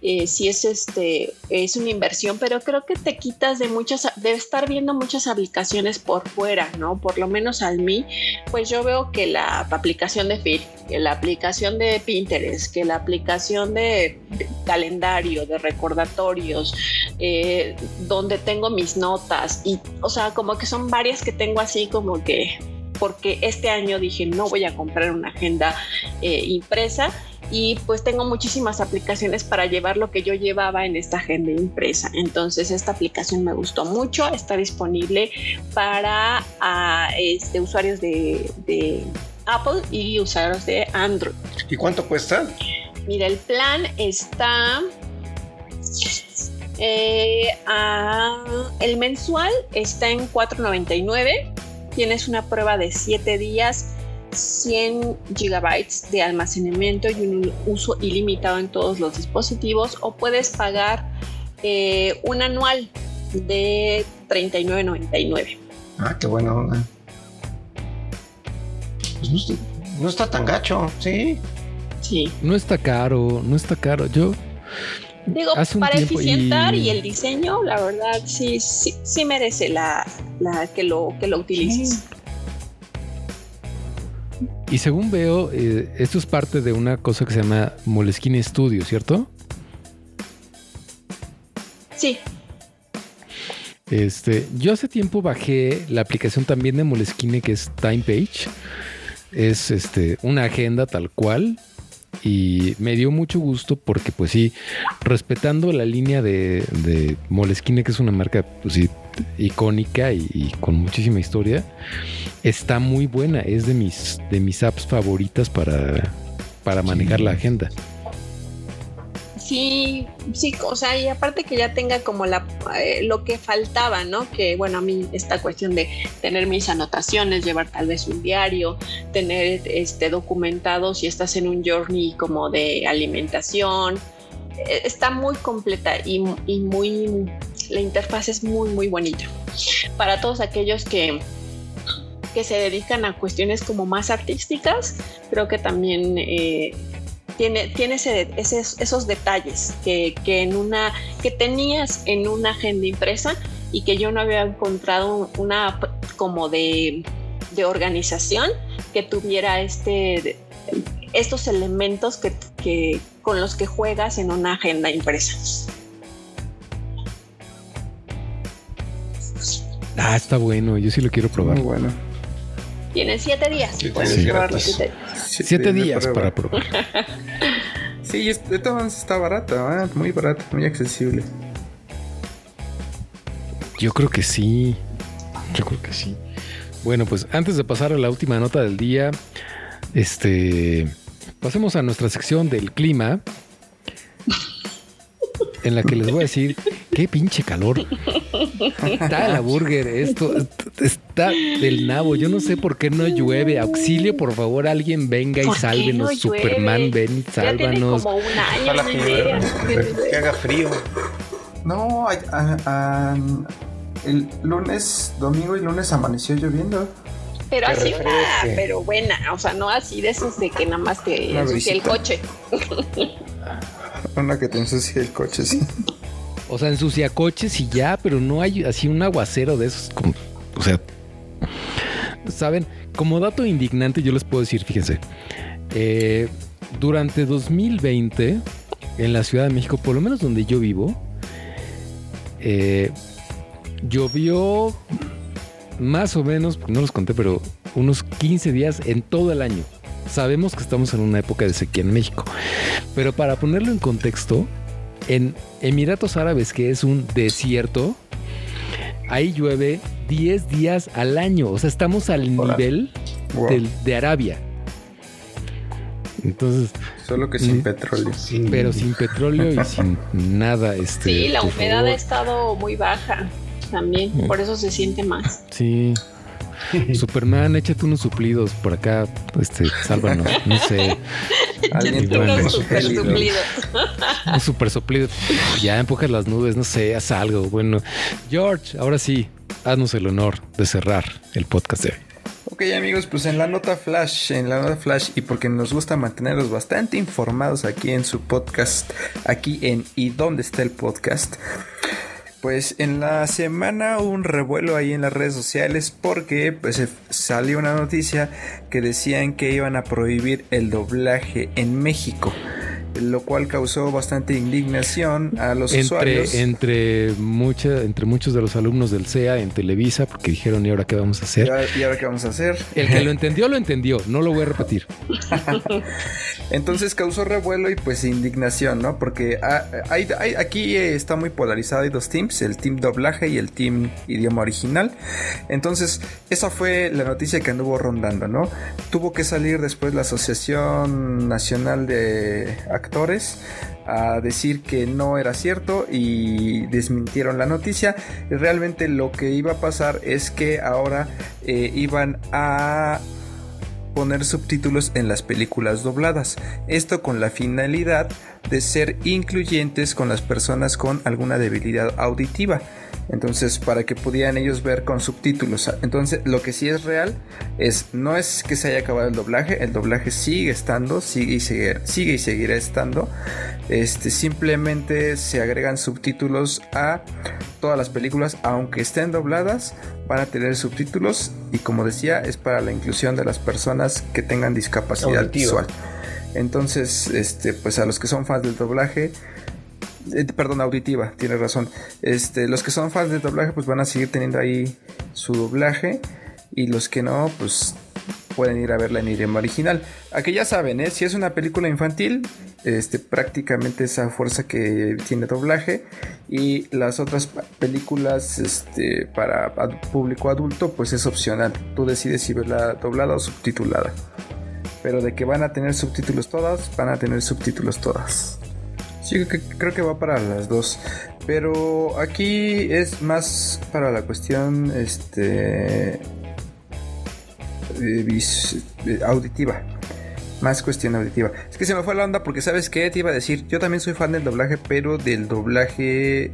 eh, si es este es una inversión, pero creo que te quitas de muchas de estar viendo muchas aplicaciones por fuera, ¿no? Por lo menos al mí, pues yo veo que la aplicación de Fit, que la aplicación de Pinterest, que la aplicación de, calendario, de recordatorios, eh, donde tengo mis notas y, o sea, como que son varias que tengo así como que porque este año dije no voy a comprar una agenda eh, impresa y pues tengo muchísimas aplicaciones para llevar lo que yo llevaba en esta agenda impresa. Entonces esta aplicación me gustó mucho, está disponible para ah, este, usuarios de, Apple y usuarios de Android. ¿Y cuánto cuesta? Mira, el plan está... Eh, el mensual está en 4.99 tienes una prueba de 7 días, 100 gigabytes de almacenamiento y un uso ilimitado en todos los dispositivos o puedes pagar eh, un anual de 39.99. Ah, qué bueno. Pues no, está, tan gacho, ¿sí? Sí. No está caro, no está caro. Yo Digo, para eficientar y... el diseño, la verdad, sí, sí, sí merece la, que, lo, que lo utilices. Y según veo, eh, esto es parte de una cosa que se llama Moleskine Studio, ¿cierto? Sí. Este, yo hace tiempo bajé la aplicación también de Moleskine que es Time Page. Es este, una agenda tal cual y me dio mucho gusto porque pues sí, respetando la línea de, de Moleskine, que es una marca pues sí, icónica y, con muchísima historia, está muy buena, es de mis, de mis apps favoritas para, para manejar la agenda sí, sí, o sea, y aparte que ya tenga como la, eh, lo que faltaba, ¿no? Que bueno, a mí esta cuestión de tener mis anotaciones, llevar tal vez un diario, tener este documentado si estás en un journey como de alimentación, eh, está muy completa y, muy, la interfaz es muy, muy bonita. Para todos aquellos que que se dedican a cuestiones como más artísticas, creo que también eh, tiene, tiene esos detalles que, en una, que tenías en una agenda impresa y que yo no había encontrado una como de, organización que tuviera este estos elementos que, que- con los que juegas en una agenda impresa. Ah, está bueno, yo sí lo quiero probar. Muy bueno. Tienes siete días. Sí, puedes sí, siete- días prueba. para probar. Sí, de todas maneras está barato, ¿eh? muy barato, muy accesible. Yo creo que sí. Yo creo que sí. Bueno, pues antes de pasar a la última nota del día, este pasemos a nuestra sección del clima. En la que les voy a decir qué pinche calor. Está la burger, esto está del nabo. Yo no sé por qué no llueve. Auxilio, por favor, alguien venga y ¿Por qué sálvenos. no? Superman, ven y Ya tiene sálvanos. como un año. Ojalá no que haga frío. No, a- a- a- el lunes, domingo y lunes amaneció lloviendo. Pero así una, pero buena, o sea, no así de esos de que nada más te ensucia el coche. Una que te ensucia el coche, sí. O sea, ensucia coches y ya, pero no hay así un aguacero de esos. Como, o sea, saben, como dato indignante, yo les puedo decir, fíjense, eh, durante 2020, en la Ciudad de México, por lo menos donde yo vivo, eh, llovió más o menos, no los conté, pero unos 15 días en todo el año. Sabemos que estamos en una época de sequía en México, pero para ponerlo en contexto, en Emiratos Árabes, que es un desierto, ahí llueve 10 días al año. O sea, estamos al Hola. nivel Wow. del- de Arabia. Entonces, Solo que sin petróleo. pero sin petróleo y sin nada. Este, Sí, la humedad favor. ha estado muy baja también, por eso se siente más. Sí. Superman, échate unos suplidos por acá, este, sálvanos, no sé, Alguien Unos super gélido. suplidos. un super soplido, ya empujas las nubes, no sé, haz algo, bueno. George, ahora sí, haznos el honor de cerrar el podcast de hoy. Ok amigos, pues en la nota flash, en la nota flash y porque nos gusta mantenerlos bastante informados aquí en su podcast, aquí en ¿Y dónde está el podcast? Pues en la semana hubo un revuelo ahí en las redes sociales porque pues salió una noticia que decían que iban a prohibir el doblaje en México, lo cual causó bastante indignación a los usuarios. Entre, mucha, entre muchos de los alumnos del CEA en Televisa, porque dijeron, ¿y ahora qué vamos a ¿Y hacer? ahora- ¿Y ahora qué vamos a hacer? El que lo entendió, lo entendió, no lo voy a repetir. Entonces causó revuelo y pues indignación, ¿no? Porque ah, hay- hay- aquí eh, está muy polarizado, hay dos teams, el team doblaje y el team idioma original. Entonces esa fue la noticia que anduvo rondando, ¿no? Tuvo que salir después la Asociación Nacional de A decir que no era cierto y desmintieron la noticia. Realmente lo que iba a pasar es que ahora eh, iban a poner subtítulos en las películas dobladas. Esto con la finalidad de ser incluyentes con las personas con alguna debilidad auditiva. Entonces, para que pudieran ellos ver con subtítulos. Entonces, lo que sí es real es, no es que se haya acabado el doblaje, el doblaje sigue estando, sigue y, sigue, sigue y seguirá estando. Este, simplemente se agregan subtítulos a todas las películas, aunque estén dobladas, van a tener subtítulos y como decía, es para la inclusión de las personas que tengan discapacidad Auditiva. visual. Entonces, este, pues a los que son fans del doblaje, eh, perdón, auditiva, tiene razón. Este, los que son fans del doblaje, pues van a seguir teniendo ahí su doblaje. Y los que no, pues pueden ir a verla en idioma original. Aquí ya saben, ¿eh? si es una película infantil, este, prácticamente esa fuerza que tiene doblaje. Y las otras películas este, para público adulto, pues es opcional. Tú decides si verla doblada o subtitulada. Pero de que van a tener subtítulos todas, van a tener subtítulos todas. Sí, creo que va para las dos. Pero aquí es más para la cuestión este eh, eh, auditiva. Más cuestión auditiva. Es que se me fue la onda porque, ¿sabes qué? Te iba a decir, yo también soy fan del doblaje, pero del doblaje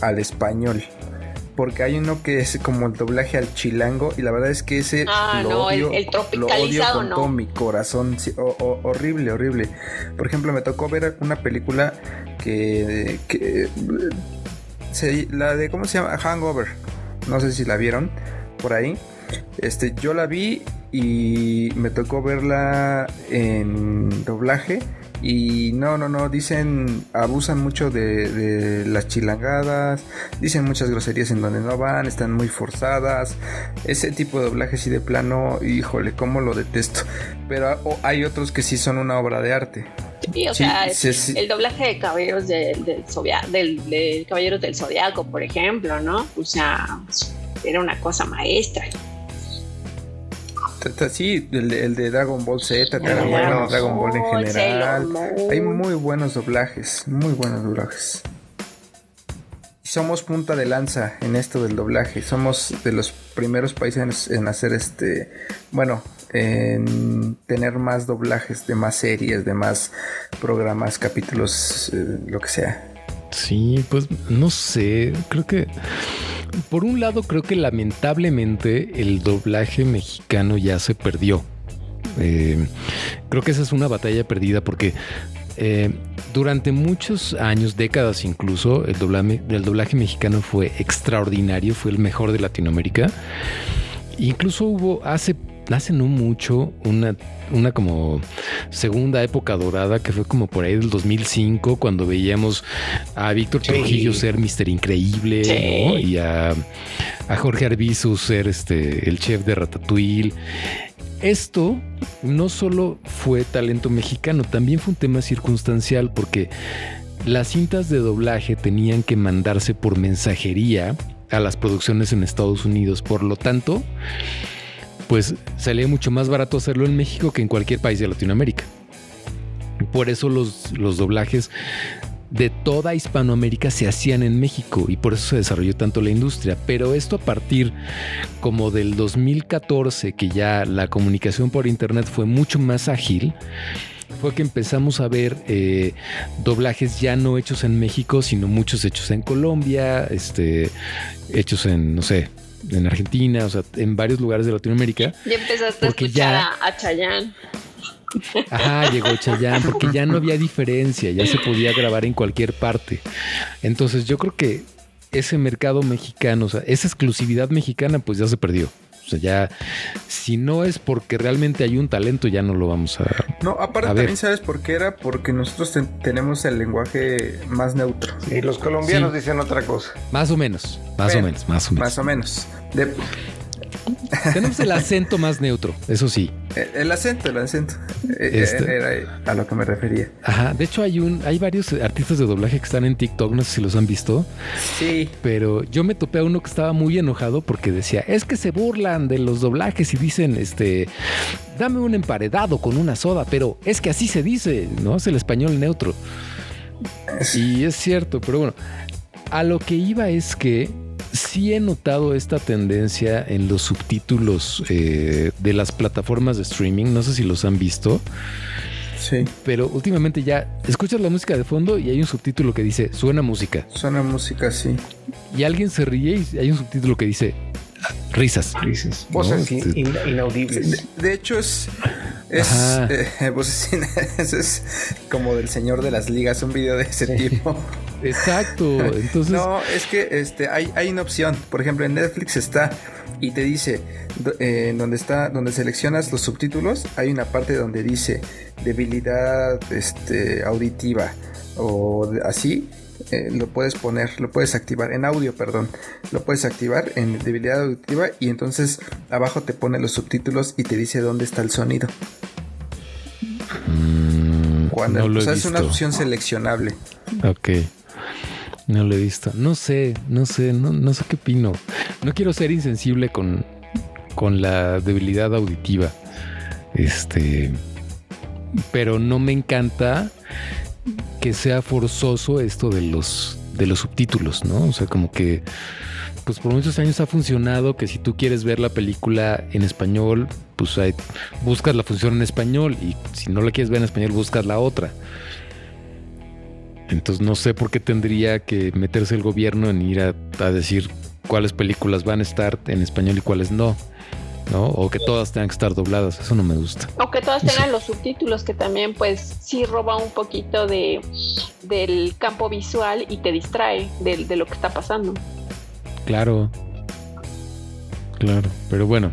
al español. Porque hay uno que es como el doblaje al chilango y la verdad es que ese Ah, lo no, el- odio, el lo odio tropicalizado, con no. todo mi corazón. sí, horrible, horrible. Por ejemplo, me tocó ver una película que, que se- la de cómo se llama Hangover. No sé si la vieron por ahí. Este, yo la vi y me tocó verla en doblaje y no, no, no, dicen, abusan mucho de, de, las chilangadas, dicen muchas groserías en donde no van, están muy forzadas. Ese tipo de doblaje sí de plano, híjole, cómo lo detesto. Pero hay otros que sí son una obra de arte. Sí, o sea, el doblaje de Caballeros del, del, del, del Caballeros del Zodiaco, por ejemplo, ¿no? O sea, era una cosa maestra. Sí, el, de Dragon Ball Z, Dragon Ball en general. Hay muy buenos doblajes, muy buenos doblajes. Somos punta de lanza en esto del doblaje. Somos de los primeros países en, hacer este, bueno, en tener más doblajes de más series, de más programas, capítulos, eh, lo que sea. Sí, pues no sé, creo que por un lado creo que lamentablemente el doblaje mexicano ya se perdió. Eh, creo que esa es una batalla perdida porque eh, durante muchos años, décadas incluso, el doblaje, el doblaje mexicano fue extraordinario, fue el mejor de Latinoamérica. Incluso hubo hace hace no mucho una, una como segunda época dorada que fue como por ahí del 2005 cuando veíamos a Víctor Trujillo ser Mister Increíble y a, a, Jorge Arbizu ser este, el chef de Ratatouille. Esto no solo fue talento mexicano, también fue un tema circunstancial porque las cintas de doblaje tenían que mandarse por mensajería a las producciones en Estados Unidos. Por lo tanto, pues salía mucho más barato hacerlo en México que en cualquier país de Latinoamérica. Por eso los, los doblajes de toda Hispanoamérica se hacían en México y por eso se desarrolló tanto la industria. Pero esto a partir como del 2014, que ya la comunicación por internet fue mucho más ágil, fue que empezamos a ver eh, doblajes ya no hechos en México, sino muchos hechos en Colombia, este, hechos en, no sé, en Argentina, o sea, en varios lugares de Latinoamérica. Y empezaste a escuchar ya... a, Chayán. Ajá, llegó Chayán, porque ya no había diferencia, ya se podía grabar en cualquier parte. Entonces yo creo que ese mercado mexicano, o sea, esa exclusividad mexicana, pues ya se perdió. O sea, ya, si no es porque realmente hay un talento, ya no lo vamos a. No, aparte también sabes por qué era, porque nosotros tenemos el lenguaje más neutro. Y los colombianos dicen otra cosa. Más o menos, más o menos, más o menos. Más o menos. Tenemos el acento más neutro, eso sí. El, acento, el acento. E, e, este. Era a lo que me refería. Ajá. De hecho, hay un, hay varios artistas de doblaje que están en TikTok, no sé si los han visto. Sí. Pero yo me topé a uno que estaba muy enojado porque decía, es que se burlan de los doblajes y dicen, este, dame un emparedado con una soda, pero es que así se dice, ¿no? Es el español neutro. Y es cierto, pero bueno, a lo que iba es que sí he notado esta tendencia en los subtítulos eh, de las plataformas de streaming. No sé si los han visto. Sí. Pero últimamente ya escuchas la música de fondo y hay un subtítulo que dice suena música. Suena música, sí. Y alguien se ríe y hay un subtítulo que dice risas. Risas. Voces este, inaudibles. De, hecho, es. Es, eh, es como del señor de las ligas, un video de ese tipo. Exacto. Entonces. No, es que este, hay, hay una opción. Por ejemplo, en Netflix está y te dice eh, donde está donde seleccionas los subtítulos hay una parte donde dice debilidad este auditiva o así eh, lo puedes poner, lo puedes activar en audio, perdón, lo puedes activar en debilidad auditiva y entonces abajo te pone los subtítulos y te dice dónde está el sonido. Mm, Cuando es una opción seleccionable. Ok. No lo he visto. No sé, no sé, no, no sé qué opino. No quiero ser insensible con, con la debilidad auditiva. Este. Pero no me encanta que sea forzoso esto de los, de los subtítulos, ¿no? O sea, como que pues por muchos años ha funcionado que si tú quieres ver la película en español, pues buscas la función en español y si no la quieres ver en español, buscas la otra. Entonces no sé por qué tendría que meterse el gobierno en ir a, a decir cuáles películas van a estar en español y cuáles no. ¿no? O que todas tengan que estar dobladas, eso no me gusta. O que todas tengan los subtítulos, que también pues sí roba un poquito de del campo visual y te distrae de, de lo que está pasando. Claro, claro, pero bueno,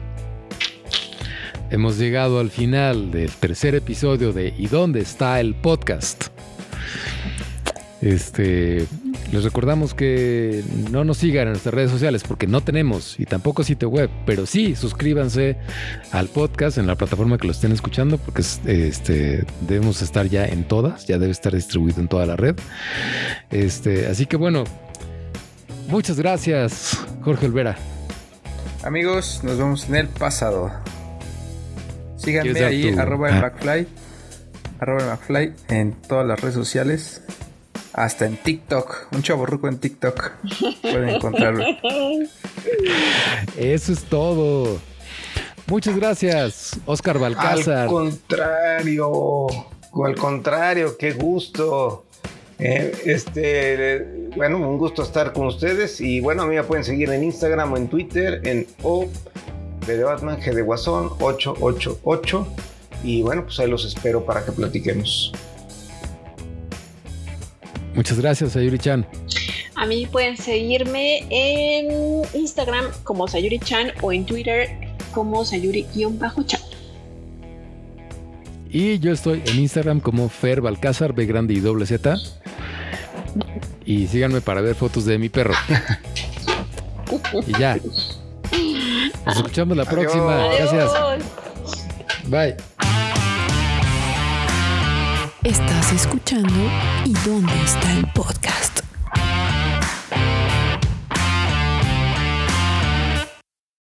hemos llegado al final del tercer episodio de ¿Y dónde está el podcast? Este, les recordamos que no nos sigan en nuestras redes sociales porque no tenemos y tampoco sitio web, pero sí suscríbanse al podcast en la plataforma que lo estén escuchando porque este, debemos estar ya en todas, ya debe estar distribuido en toda la red. Este, así que bueno, muchas gracias, Jorge Olvera. Amigos, nos vemos en el pasado. Síganme ahí, arroba el ah. McFly, arroba el McFly en todas las redes sociales. Hasta en TikTok. Un chaborruco en TikTok. Pueden encontrarlo. Eso es todo. Muchas gracias, Oscar Balcázar. Al contrario, al contrario, qué gusto. Eh, este, bueno, un gusto estar con ustedes. Y bueno, a mí me pueden seguir en Instagram o en Twitter en O de Batman G de Guasón 888. Y bueno, pues ahí los espero para que platiquemos. Muchas gracias, Sayuri-chan. A mí pueden seguirme en Instagram como Sayuri-chan o en Twitter como Sayuri-chan. Y yo estoy en Instagram como Fer Balcázar, B grande y doble Z. Y síganme para ver fotos de mi perro. y ya. Nos escuchamos la próxima. Gracias. Bye. Estás escuchando ¿Y dónde está el podcast?